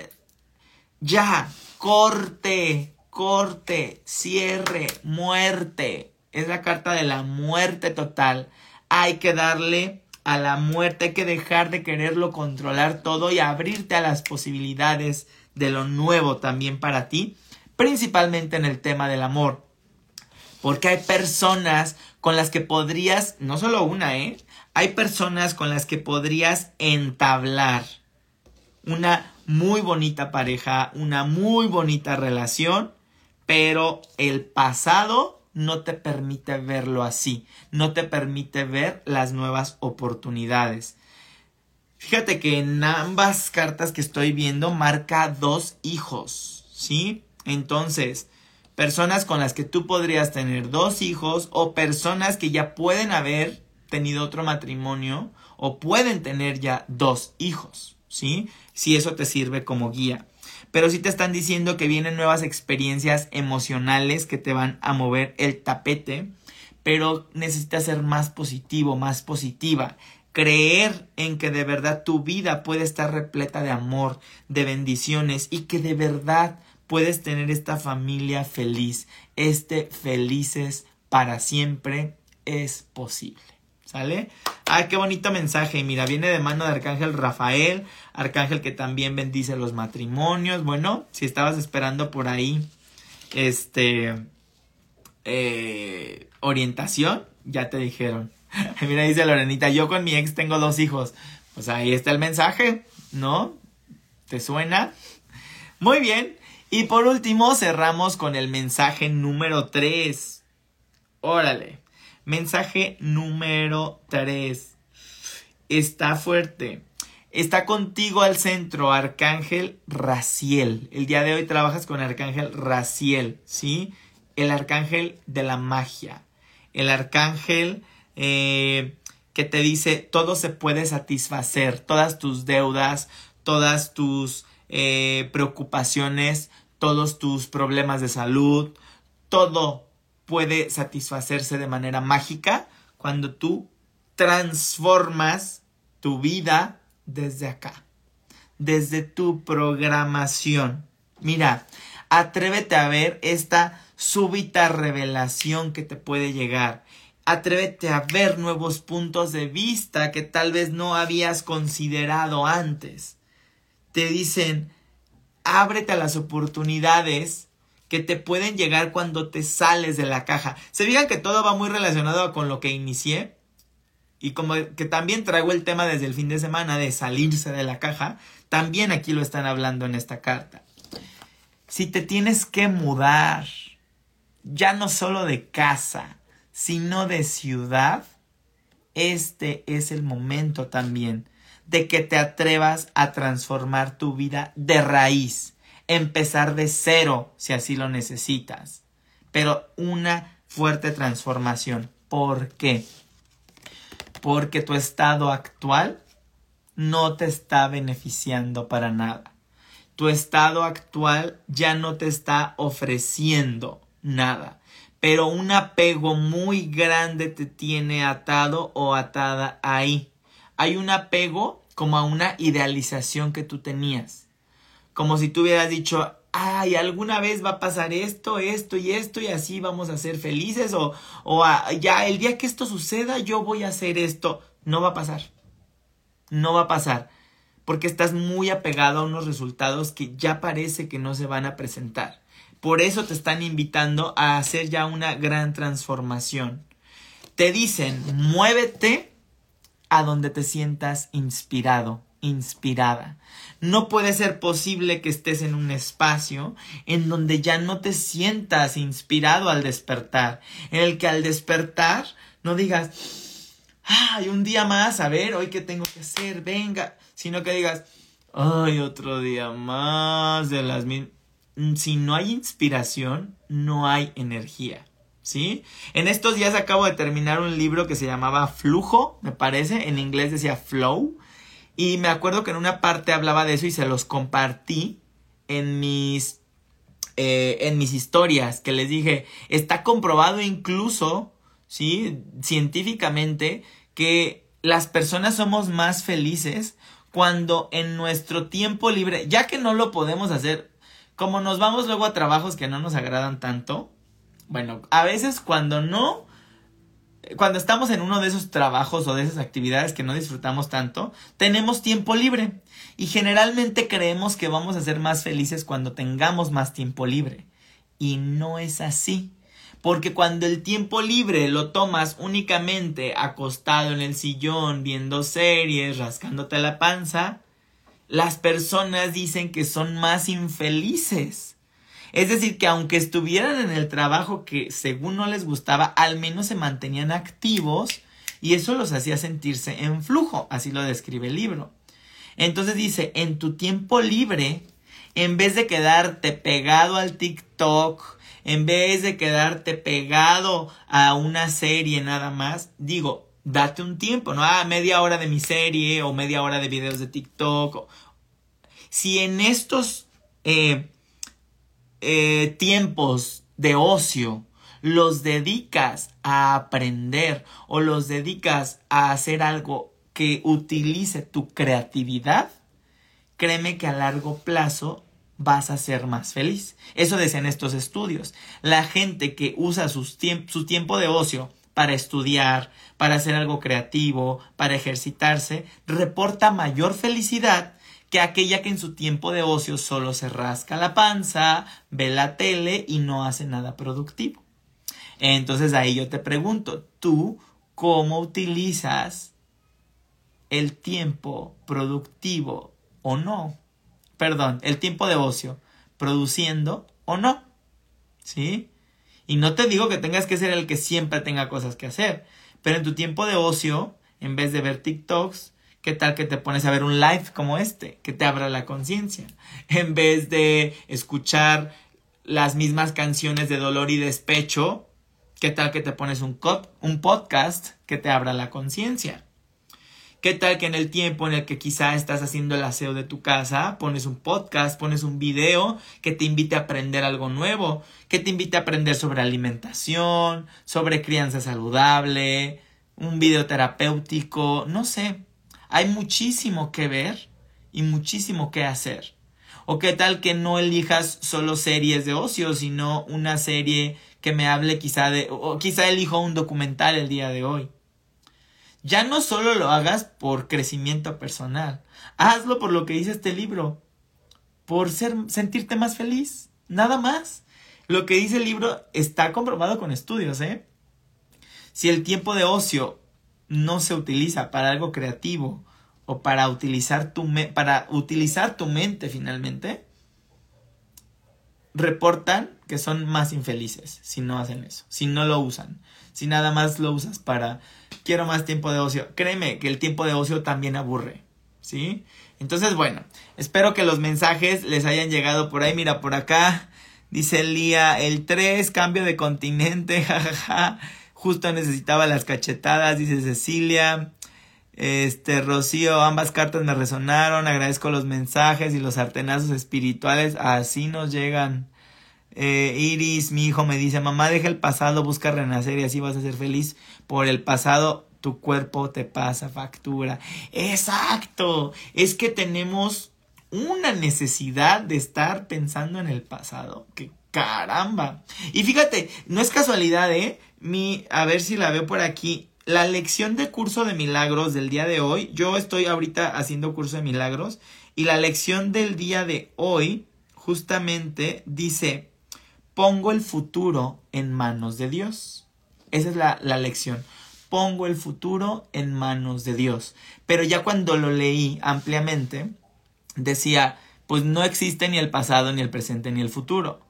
Ya, corte, corte, cierre, muerte. Es la carta de la muerte total hay que darle a la muerte, hay que dejar de quererlo controlar todo y abrirte a las posibilidades de lo nuevo también para ti, principalmente en el tema del amor. Porque hay personas con las que podrías, no solo una, ¿eh? Hay personas con las que podrías entablar una muy bonita pareja, una muy bonita relación, pero el pasado no te permite verlo así, no te permite ver las nuevas oportunidades. Fíjate que en ambas cartas que estoy viendo marca dos hijos, ¿sí? Entonces, personas con las que tú podrías tener dos hijos o personas que ya pueden haber tenido otro matrimonio o pueden tener ya dos hijos, ¿sí? Si eso te sirve como guía pero sí te están diciendo que vienen nuevas experiencias emocionales que te van a mover el tapete, pero necesitas ser más positivo, más positiva, creer en que de verdad tu vida puede estar repleta de amor, de bendiciones y que de verdad puedes tener esta familia feliz, este felices para siempre es posible. ¿Sale? Ay, qué bonito mensaje. Mira, viene de mano de Arcángel Rafael, Arcángel que también bendice los matrimonios. Bueno, si estabas esperando por ahí, este, eh, orientación, ya te dijeron. Mira, dice Lorenita, yo con mi ex tengo dos hijos. Pues ahí está el mensaje, ¿no? ¿Te suena? Muy bien. Y por último, cerramos con el mensaje número 3. Órale. Mensaje número 3. Está fuerte. Está contigo al centro, Arcángel Raciel. El día de hoy trabajas con Arcángel Raciel, ¿sí? El Arcángel de la magia. El Arcángel eh, que te dice todo se puede satisfacer, todas tus deudas, todas tus eh, preocupaciones, todos tus problemas de salud, todo puede satisfacerse de manera mágica cuando tú transformas tu vida desde acá, desde tu programación. Mira, atrévete a ver esta súbita revelación que te puede llegar. Atrévete a ver nuevos puntos de vista que tal vez no habías considerado antes. Te dicen, ábrete a las oportunidades que te pueden llegar cuando te sales de la caja. Se digan que todo va muy relacionado con lo que inicié. Y como que también traigo el tema desde el fin de semana de salirse de la caja, también aquí lo están hablando en esta carta. Si te tienes que mudar, ya no solo de casa, sino de ciudad, este es el momento también de que te atrevas a transformar tu vida de raíz empezar de cero si así lo necesitas. Pero una fuerte transformación. ¿Por qué? Porque tu estado actual no te está beneficiando para nada. Tu estado actual ya no te está ofreciendo nada. Pero un apego muy grande te tiene atado o atada ahí. Hay un apego como a una idealización que tú tenías como si tú hubieras dicho, ay, alguna vez va a pasar esto, esto y esto y así vamos a ser felices o, o ya el día que esto suceda yo voy a hacer esto. No va a pasar. No va a pasar. Porque estás muy apegado a unos resultados que ya parece que no se van a presentar. Por eso te están invitando a hacer ya una gran transformación. Te dicen, muévete a donde te sientas inspirado, inspirada. No puede ser posible que estés en un espacio en donde ya no te sientas inspirado al despertar, en el que al despertar no digas, ay, un día más, a ver, hoy qué tengo que hacer, venga, sino que digas, ay, otro día más de las mismas. Si no hay inspiración, no hay energía. ¿sí? En estos días acabo de terminar un libro que se llamaba Flujo, me parece, en inglés decía Flow, y me acuerdo que en una parte hablaba de eso y se los compartí en mis, eh, en mis historias, que les dije, está comprobado incluso, ¿sí? Científicamente, que las personas somos más felices cuando en nuestro tiempo libre, ya que no lo podemos hacer, como nos vamos luego a trabajos que no nos agradan tanto, bueno, a veces cuando no, cuando estamos en uno de esos trabajos o de esas actividades que no disfrutamos tanto, tenemos tiempo libre. Y generalmente creemos que vamos a ser más felices cuando tengamos más tiempo libre. Y no es así. Porque cuando el tiempo libre lo tomas únicamente acostado en el sillón, viendo series, rascándote la panza, las personas dicen que son más infelices. Es decir, que aunque estuvieran en el trabajo que según no les gustaba, al menos se mantenían activos y eso los hacía sentirse en flujo, así lo describe el libro. Entonces dice, en tu tiempo libre, en vez de quedarte pegado al TikTok, en vez de quedarte pegado a una serie nada más, digo, date un tiempo, ¿no? Ah, media hora de mi serie o media hora de videos de TikTok. Si en estos eh, eh, tiempos de ocio los dedicas a aprender o los dedicas a hacer algo que utilice tu creatividad, créeme que a largo plazo vas a ser más feliz. Eso decían estos estudios. La gente que usa su tiempo de ocio para estudiar, para hacer algo creativo, para ejercitarse, reporta mayor felicidad que aquella que en su tiempo de ocio solo se rasca la panza, ve la tele y no hace nada productivo. Entonces ahí yo te pregunto, ¿tú cómo utilizas el tiempo productivo o no? Perdón, el tiempo de ocio, produciendo o no. ¿Sí? Y no te digo que tengas que ser el que siempre tenga cosas que hacer, pero en tu tiempo de ocio, en vez de ver TikToks, ¿Qué tal que te pones a ver un live como este, que te abra la conciencia? En vez de escuchar las mismas canciones de dolor y despecho, ¿qué tal que te pones un, un podcast que te abra la conciencia? ¿Qué tal que en el tiempo en el que quizá estás haciendo el aseo de tu casa, pones un podcast, pones un video que te invite a aprender algo nuevo, que te invite a aprender sobre alimentación, sobre crianza saludable, un video terapéutico, no sé, hay muchísimo que ver y muchísimo que hacer. O qué tal que no elijas solo series de ocio, sino una serie que me hable quizá de, o quizá elijo un documental el día de hoy. Ya no solo lo hagas por crecimiento personal, hazlo por lo que dice este libro, por ser, sentirte más feliz, nada más. Lo que dice el libro está comprobado con estudios, ¿eh? Si el tiempo de ocio no se utiliza para algo creativo o para utilizar tu, para utilizar tu mente finalmente, reportan que son más infelices si no hacen eso, si no lo usan, si nada más lo usas para quiero más tiempo de ocio. Créeme que el tiempo de ocio también aburre, ¿sí? Entonces, bueno, espero que los mensajes les hayan llegado por ahí. Mira, por acá dice Lía, el 3, cambio de continente, jajaja. Justo necesitaba las cachetadas, dice Cecilia. Este, Rocío, ambas cartas me resonaron. Agradezco los mensajes y los artenazos espirituales. Así nos llegan. Eh, Iris, mi hijo, me dice: Mamá, deja el pasado, busca renacer y así vas a ser feliz. Por el pasado, tu cuerpo te pasa factura. Exacto. Es que tenemos una necesidad de estar pensando en el pasado. Que caramba. Y fíjate, no es casualidad, ¿eh? Mi, a ver si la veo por aquí. la lección de curso de milagros del día de hoy, yo estoy ahorita haciendo curso de milagros y la lección del día de hoy justamente dice, pongo el futuro en manos de Dios. Esa es la, la lección. Pongo el futuro en manos de Dios. Pero ya cuando lo leí ampliamente, decía, pues no existe ni el pasado, ni el presente, ni el futuro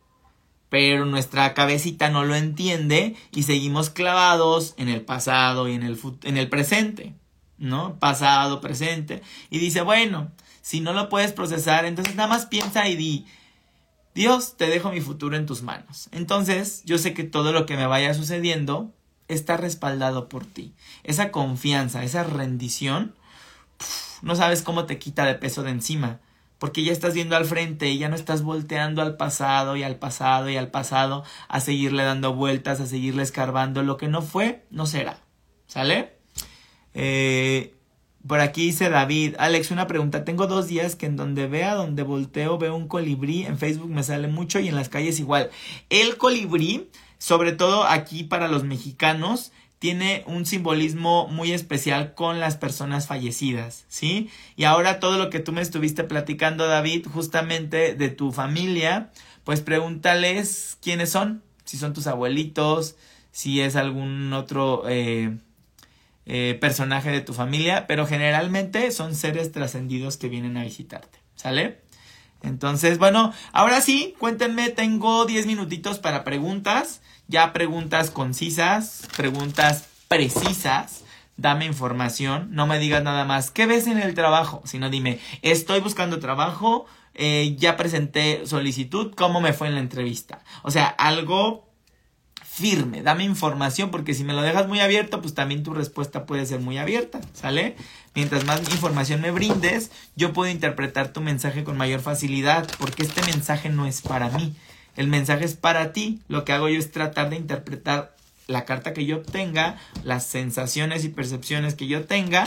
pero nuestra cabecita no lo entiende y seguimos clavados en el pasado y en el, en el presente, ¿no? Pasado, presente. Y dice, bueno, si no lo puedes procesar, entonces nada más piensa y di, Dios, te dejo mi futuro en tus manos. Entonces, yo sé que todo lo que me vaya sucediendo está respaldado por ti. Esa confianza, esa rendición, no sabes cómo te quita de peso de encima porque ya estás viendo al frente y ya no estás volteando al pasado y al pasado y al pasado a seguirle dando vueltas, a seguirle escarbando. Lo que no fue, no será. ¿Sale? Eh, por aquí dice David, Alex, una pregunta. Tengo dos días que en donde vea, donde volteo, veo un colibrí. En Facebook me sale mucho y en las calles igual. El colibrí, sobre todo aquí para los mexicanos, tiene un simbolismo muy especial con las personas fallecidas, ¿sí? Y ahora todo lo que tú me estuviste platicando, David, justamente de tu familia, pues pregúntales quiénes son, si son tus abuelitos, si es algún otro eh, eh, personaje de tu familia, pero generalmente son seres trascendidos que vienen a visitarte, ¿sale? Entonces, bueno, ahora sí, cuéntenme, tengo 10 minutitos para preguntas ya preguntas concisas, preguntas precisas, dame información, no me digas nada más, ¿qué ves en el trabajo? Sino dime, estoy buscando trabajo, eh, ya presenté solicitud, ¿cómo me fue en la entrevista? O sea, algo firme, dame información, porque si me lo dejas muy abierto, pues también tu respuesta puede ser muy abierta, ¿sale? Mientras más información me brindes, yo puedo interpretar tu mensaje con mayor facilidad, porque este mensaje no es para mí, el mensaje es para ti. Lo que hago yo es tratar de interpretar la carta que yo obtenga, las sensaciones y percepciones que yo tenga,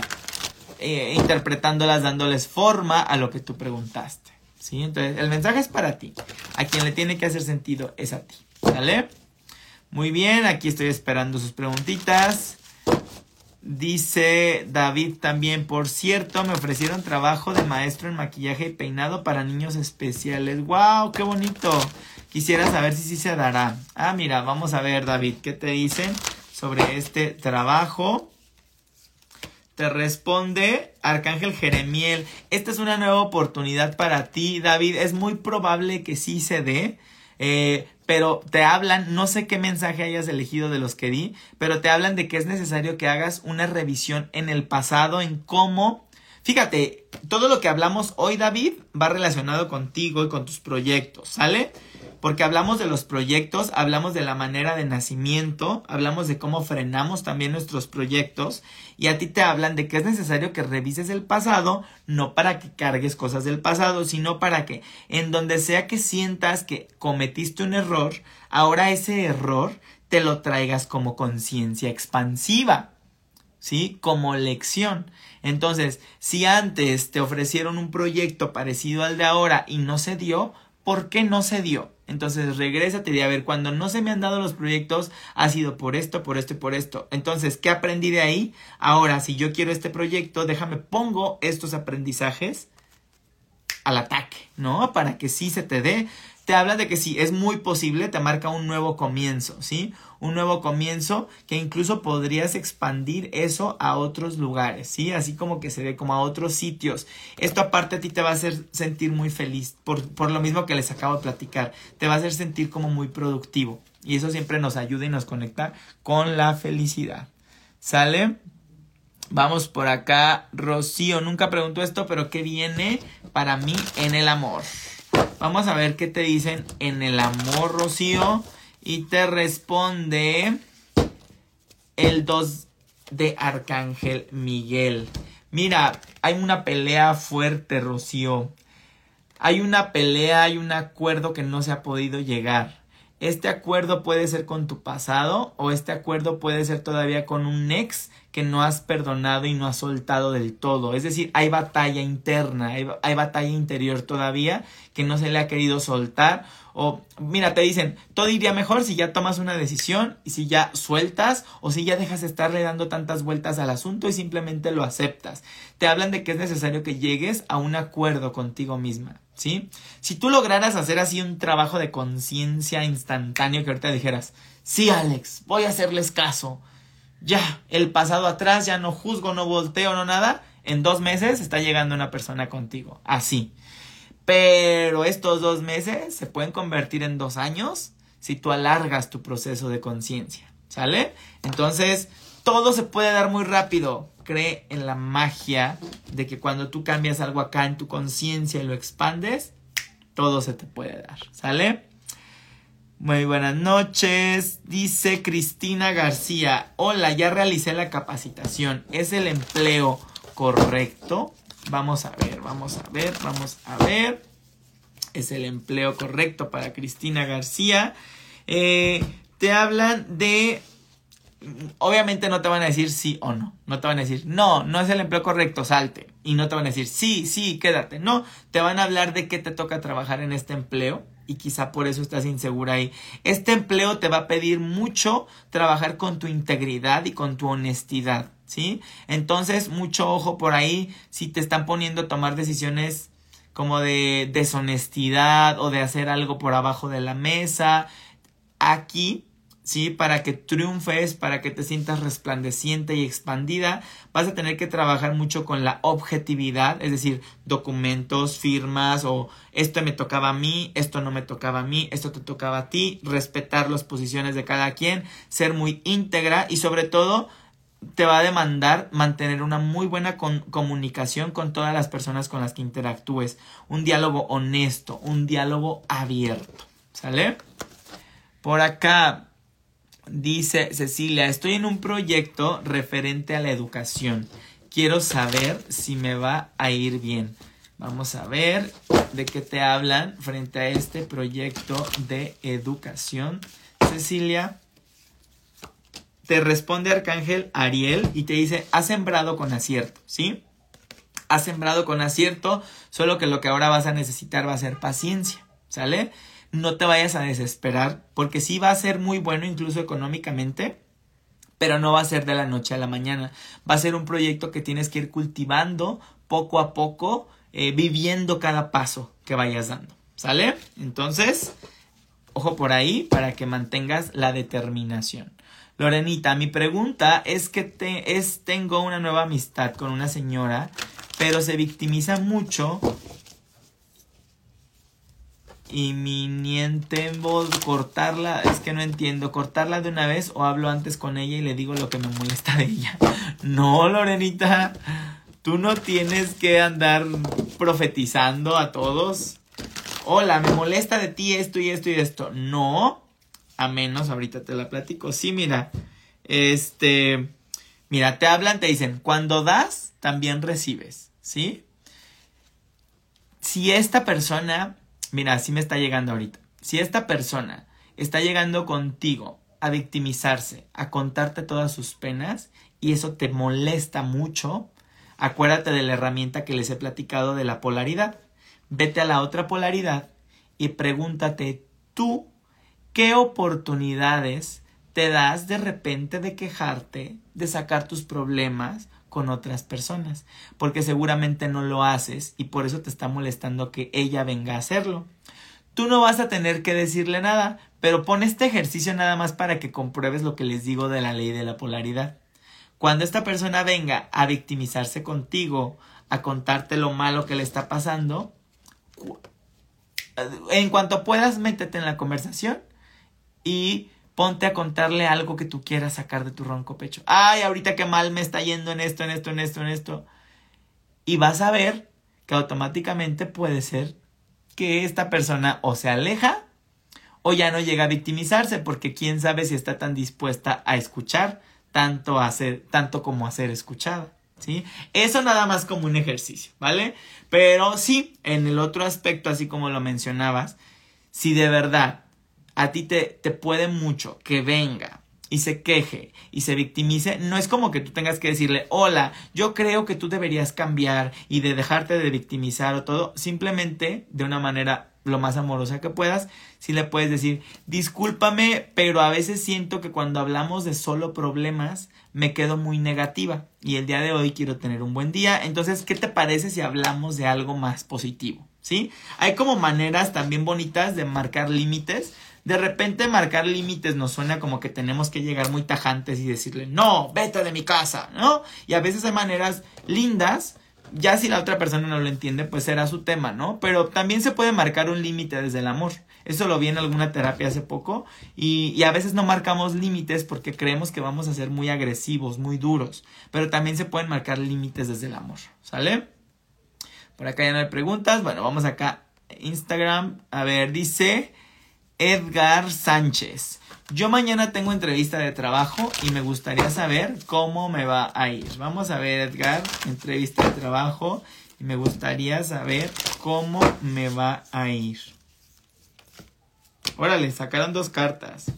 eh, interpretándolas, dándoles forma a lo que tú preguntaste. ¿Sí? Entonces, el mensaje es para ti. A quien le tiene que hacer sentido es a ti. ¿Sale? Muy bien, aquí estoy esperando sus preguntitas. Dice David también, por cierto, me ofrecieron trabajo de maestro en maquillaje y peinado para niños especiales. ¡Wow! ¡Qué bonito! Quisiera saber si sí se dará. Ah, mira, vamos a ver, David, ¿qué te dicen sobre este trabajo? Te responde Arcángel Jeremiel. Esta es una nueva oportunidad para ti, David. Es muy probable que sí se dé. Eh, pero te hablan, no sé qué mensaje hayas elegido de los que di, pero te hablan de que es necesario que hagas una revisión en el pasado, en cómo Fíjate, todo lo que hablamos hoy, David, va relacionado contigo y con tus proyectos, ¿sale? Porque hablamos de los proyectos, hablamos de la manera de nacimiento, hablamos de cómo frenamos también nuestros proyectos y a ti te hablan de que es necesario que revises el pasado, no para que cargues cosas del pasado, sino para que en donde sea que sientas que cometiste un error, ahora ese error te lo traigas como conciencia expansiva. ¿sí? Como lección. Entonces, si antes te ofrecieron un proyecto parecido al de ahora y no se dio, ¿por qué no se dio? Entonces regrésate y a ver, cuando no se me han dado los proyectos, ha sido por esto, por esto y por esto. Entonces, ¿qué aprendí de ahí? Ahora, si yo quiero este proyecto, déjame pongo estos aprendizajes al ataque, ¿no? Para que sí se te dé te habla de que sí, es muy posible, te marca un nuevo comienzo, ¿sí? Un nuevo comienzo que incluso podrías expandir eso a otros lugares, ¿sí? Así como que se ve como a otros sitios. Esto aparte a ti te va a hacer sentir muy feliz, por, por lo mismo que les acabo de platicar, te va a hacer sentir como muy productivo. Y eso siempre nos ayuda y nos conecta con la felicidad. ¿Sale? Vamos por acá, Rocío. Nunca pregunto esto, pero ¿qué viene para mí en el amor? Vamos a ver qué te dicen en el amor, Rocío. Y te responde el 2 de Arcángel Miguel. Mira, hay una pelea fuerte, Rocío. Hay una pelea, hay un acuerdo que no se ha podido llegar. Este acuerdo puede ser con tu pasado o este acuerdo puede ser todavía con un ex que no has perdonado y no has soltado del todo. Es decir, hay batalla interna, hay, batalla interior todavía que no se le ha querido soltar o mira, te dicen, todo iría mejor si ya tomas una decisión y si ya sueltas o si ya dejas de estarle dando tantas vueltas al asunto y simplemente lo aceptas. Te hablan de que es necesario que llegues a un acuerdo contigo misma, ¿sí? Si tú lograras hacer así un trabajo de conciencia instantáneo que ahorita dijeras, sí, Alex, voy a hacerles caso. Ya, el pasado atrás, ya no juzgo, no volteo, no nada. En dos meses está llegando una persona contigo. Así. Pero estos dos meses se pueden convertir en dos años si tú alargas tu proceso de conciencia. ¿Sale? Entonces, todo se puede dar muy rápido. Cree en la magia de que cuando tú cambias algo acá en tu conciencia y lo expandes, todo se te puede dar. ¿Sale? Muy buenas noches. Dice Cristina García. Hola, ya realicé la capacitación. ¿Es el empleo correcto? Vamos a ver, vamos a ver, vamos a ver. Es el empleo correcto para Cristina García. Eh, te hablan de... Obviamente no te van a decir sí o no. No te van a decir, no, no es el empleo correcto, salte. Y no te van a decir, sí, sí, quédate. No, te van a hablar de qué te toca trabajar en este empleo y quizá por eso estás insegura ahí. Este empleo te va a pedir mucho trabajar con tu integridad y con tu honestidad. ¿sí? Entonces, mucho ojo por ahí si te están poniendo a tomar decisiones como de deshonestidad o de hacer algo por abajo de la mesa. Aquí, ¿sí? Para que triunfes, para que te sientas resplandeciente y expandida, vas a tener que trabajar mucho con la objetividad, es decir, documentos, firmas o esto me tocaba a mí, esto no me tocaba a mí, esto te tocaba a ti, respetar las posiciones de cada quien, ser muy íntegra y sobre todo te va a demandar mantener una muy buena comunicación con todas las personas con las que interactúes. Un diálogo honesto, un diálogo abierto. ¿Sale? Por acá dice Cecilia, estoy en un proyecto referente a la educación. Quiero saber si me va a ir bien. Vamos a ver de qué te hablan frente a este proyecto de educación. Cecilia te responde Arcángel Ariel y te dice, has sembrado con acierto, ¿sí? Has sembrado con acierto, solo que lo que ahora vas a necesitar va a ser paciencia, ¿sale? No te vayas a desesperar, porque sí va a ser muy bueno incluso económicamente, pero no va a ser de la noche a la mañana. Va a ser un proyecto que tienes que ir cultivando poco a poco, eh, viviendo cada paso que vayas dando, ¿sale? Entonces, ojo por ahí para que mantengas la determinación. Lorenita, mi pregunta es que te, es, tengo una nueva amistad con una señora, pero se victimiza mucho y mi niente voz cortarla, es que no entiendo, cortarla de una vez o hablo antes con ella y le digo lo que me molesta de ella. No, Lorenita, tú no tienes que andar profetizando a todos. Hola, me molesta de ti esto y esto y esto. No, a menos, ahorita te la platico. Sí, mira, este, mira, te hablan, te dicen, cuando das, también recibes, ¿sí? Si esta persona, mira, así me está llegando ahorita, si esta persona está llegando contigo a victimizarse, a contarte todas sus penas, y eso te molesta mucho, acuérdate de la herramienta que les he platicado de la polaridad. Vete a la otra polaridad y pregúntate tú ¿Qué oportunidades te das de repente de quejarte, de sacar tus problemas con otras personas? Porque seguramente no lo haces y por eso te está molestando que ella venga a hacerlo. Tú no vas a tener que decirle nada, pero pon este ejercicio nada más para que compruebes lo que les digo de la ley de la polaridad. Cuando esta persona venga a victimizarse contigo, a contarte lo malo que le está pasando, en cuanto puedas, métete en la conversación y ponte a contarle algo que tú quieras sacar de tu ronco pecho. Ay, ahorita qué mal me está yendo en esto, en esto, en esto, en esto. Y vas a ver que automáticamente puede ser que esta persona o se aleja o ya no llega a victimizarse porque quién sabe si está tan dispuesta a escuchar tanto, a ser, tanto como a ser escuchada. ¿Sí? Eso nada más como un ejercicio, ¿vale? Pero sí, en el otro aspecto, así como lo mencionabas, si de verdad a ti te, te puede mucho que venga y se queje y se victimice, no es como que tú tengas que decirle, hola, yo creo que tú deberías cambiar y de dejarte de victimizar o todo, simplemente de una manera lo más amorosa que puedas, si le puedes decir, discúlpame, pero a veces siento que cuando hablamos de solo problemas, me quedo muy negativa y el día de hoy quiero tener un buen día, entonces, ¿qué te parece si hablamos de algo más positivo? ¿Sí? Hay como maneras también bonitas de marcar límites. De repente marcar límites nos suena como que tenemos que llegar muy tajantes y decirle, no, vete de mi casa, ¿no? Y a veces hay maneras lindas ya si la otra persona no lo entiende, pues será su tema, ¿no? Pero también se puede marcar un límite desde el amor. Eso lo vi en alguna terapia hace poco y, y, a veces no marcamos límites porque creemos que vamos a ser muy agresivos, muy duros. Pero también se pueden marcar límites desde el amor, ¿sale? Por acá ya no hay preguntas. Bueno, vamos acá. Instagram. A ver, dice Edgar Sánchez. Yo mañana tengo entrevista de trabajo y me gustaría saber cómo me va a ir. Vamos a ver, Edgar, entrevista de trabajo y me gustaría saber cómo me va a ir. Órale, sacaron dos cartas.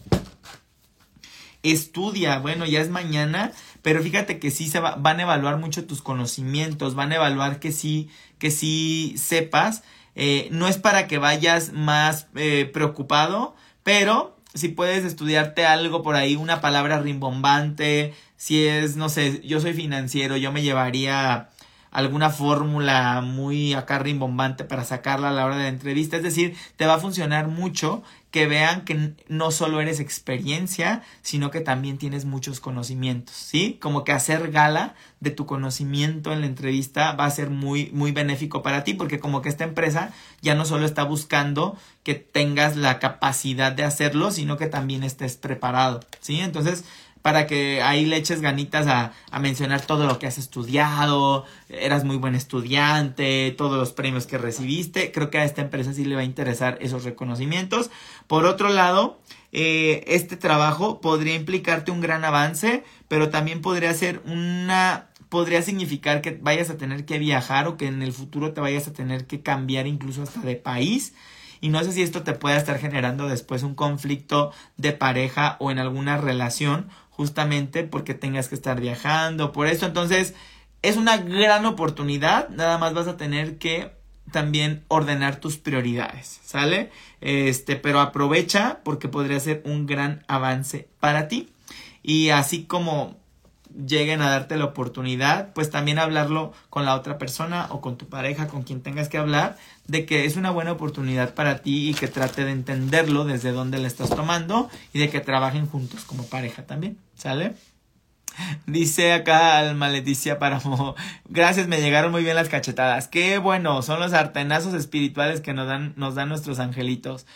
Estudia, bueno, ya es mañana, pero fíjate que sí se van a evaluar mucho tus conocimientos, van a evaluar que sí, que sí sepas. Eh, no es para que vayas más eh, preocupado, pero si puedes estudiarte algo por ahí, una palabra rimbombante, si es, no sé, yo soy financiero, yo me llevaría alguna fórmula muy acá rimbombante para sacarla a la hora de la entrevista. Es decir, te va a funcionar mucho que vean que no solo eres experiencia, sino que también tienes muchos conocimientos, ¿sí? Como que hacer gala de tu conocimiento en la entrevista va a ser muy, muy benéfico para ti, porque como que esta empresa ya no solo está buscando que tengas la capacidad de hacerlo, sino que también estés preparado, ¿sí? Entonces, para que ahí le eches ganitas a, a, mencionar todo lo que has estudiado, eras muy buen estudiante, todos los premios que recibiste. Creo que a esta empresa sí le va a interesar esos reconocimientos. Por otro lado, eh, este trabajo podría implicarte un gran avance, pero también podría ser una podría significar que vayas a tener que viajar o que en el futuro te vayas a tener que cambiar incluso hasta de país. Y no sé si esto te pueda estar generando después un conflicto de pareja o en alguna relación justamente porque tengas que estar viajando, por eso entonces es una gran oportunidad, nada más vas a tener que también ordenar tus prioridades, ¿sale? Este, pero aprovecha porque podría ser un gran avance para ti. Y así como lleguen a darte la oportunidad, pues también hablarlo con la otra persona o con tu pareja, con quien tengas que hablar, de que es una buena oportunidad para ti y que trate de entenderlo desde dónde le estás tomando y de que trabajen juntos como pareja también, ¿sale? Dice acá Alma Leticia Páramo, gracias, me llegaron muy bien las cachetadas. Qué bueno, son los artenazos espirituales que nos dan, nos dan nuestros angelitos.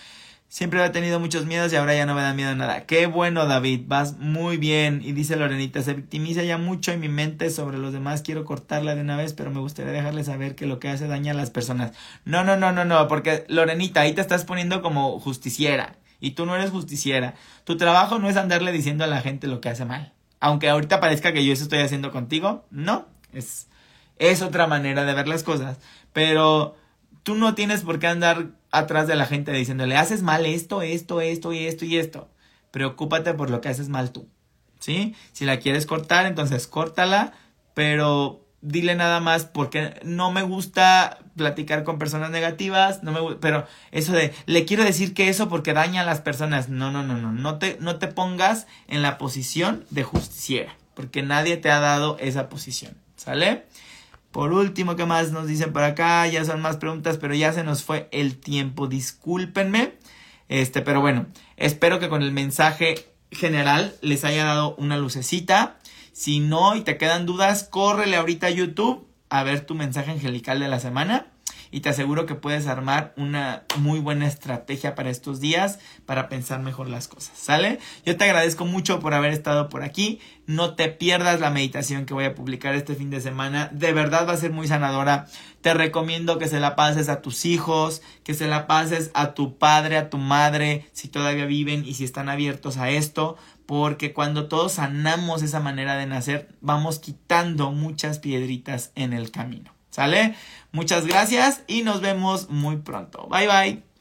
Siempre había tenido muchos miedos y ahora ya no me da miedo nada. Qué bueno, David, vas muy bien. Y dice Lorenita, se victimiza ya mucho en mi mente sobre los demás. Quiero cortarla de una vez, pero me gustaría dejarle saber que lo que hace daña a las personas. No, no, no, no, no, porque Lorenita, ahí te estás poniendo como justiciera. Y tú no eres justiciera. Tu trabajo no es andarle diciendo a la gente lo que hace mal. Aunque ahorita parezca que yo eso estoy haciendo contigo, no. Es, es otra manera de ver las cosas. Pero tú no tienes por qué andar atrás de la gente diciéndole, haces mal esto, esto, esto y esto y esto. Preocúpate por lo que haces mal tú. ¿Sí? Si la quieres cortar, entonces córtala, pero dile nada más porque no me gusta platicar con personas negativas, no me pero eso de le quiero decir que eso porque daña a las personas, no, no, no, no, no te no te pongas en la posición de justiciera, porque nadie te ha dado esa posición, ¿sale? Por último, ¿qué más nos dicen por acá? Ya son más preguntas, pero ya se nos fue el tiempo. Discúlpenme. Este, pero bueno, espero que con el mensaje general les haya dado una lucecita. Si no y te quedan dudas, córrele ahorita a YouTube a ver tu mensaje angelical de la semana y te aseguro que puedes armar una muy buena estrategia para estos días para pensar mejor las cosas, ¿sale? Yo te agradezco mucho por haber estado por aquí. No te pierdas la meditación que voy a publicar este fin de semana. De verdad va a ser muy sanadora. Te recomiendo que se la pases a tus hijos, que se la pases a tu padre, a tu madre, si todavía viven y si están abiertos a esto, porque cuando todos sanamos esa manera de nacer, vamos quitando muchas piedritas en el camino. ¿Sale? Muchas gracias y nos vemos muy pronto. Bye bye.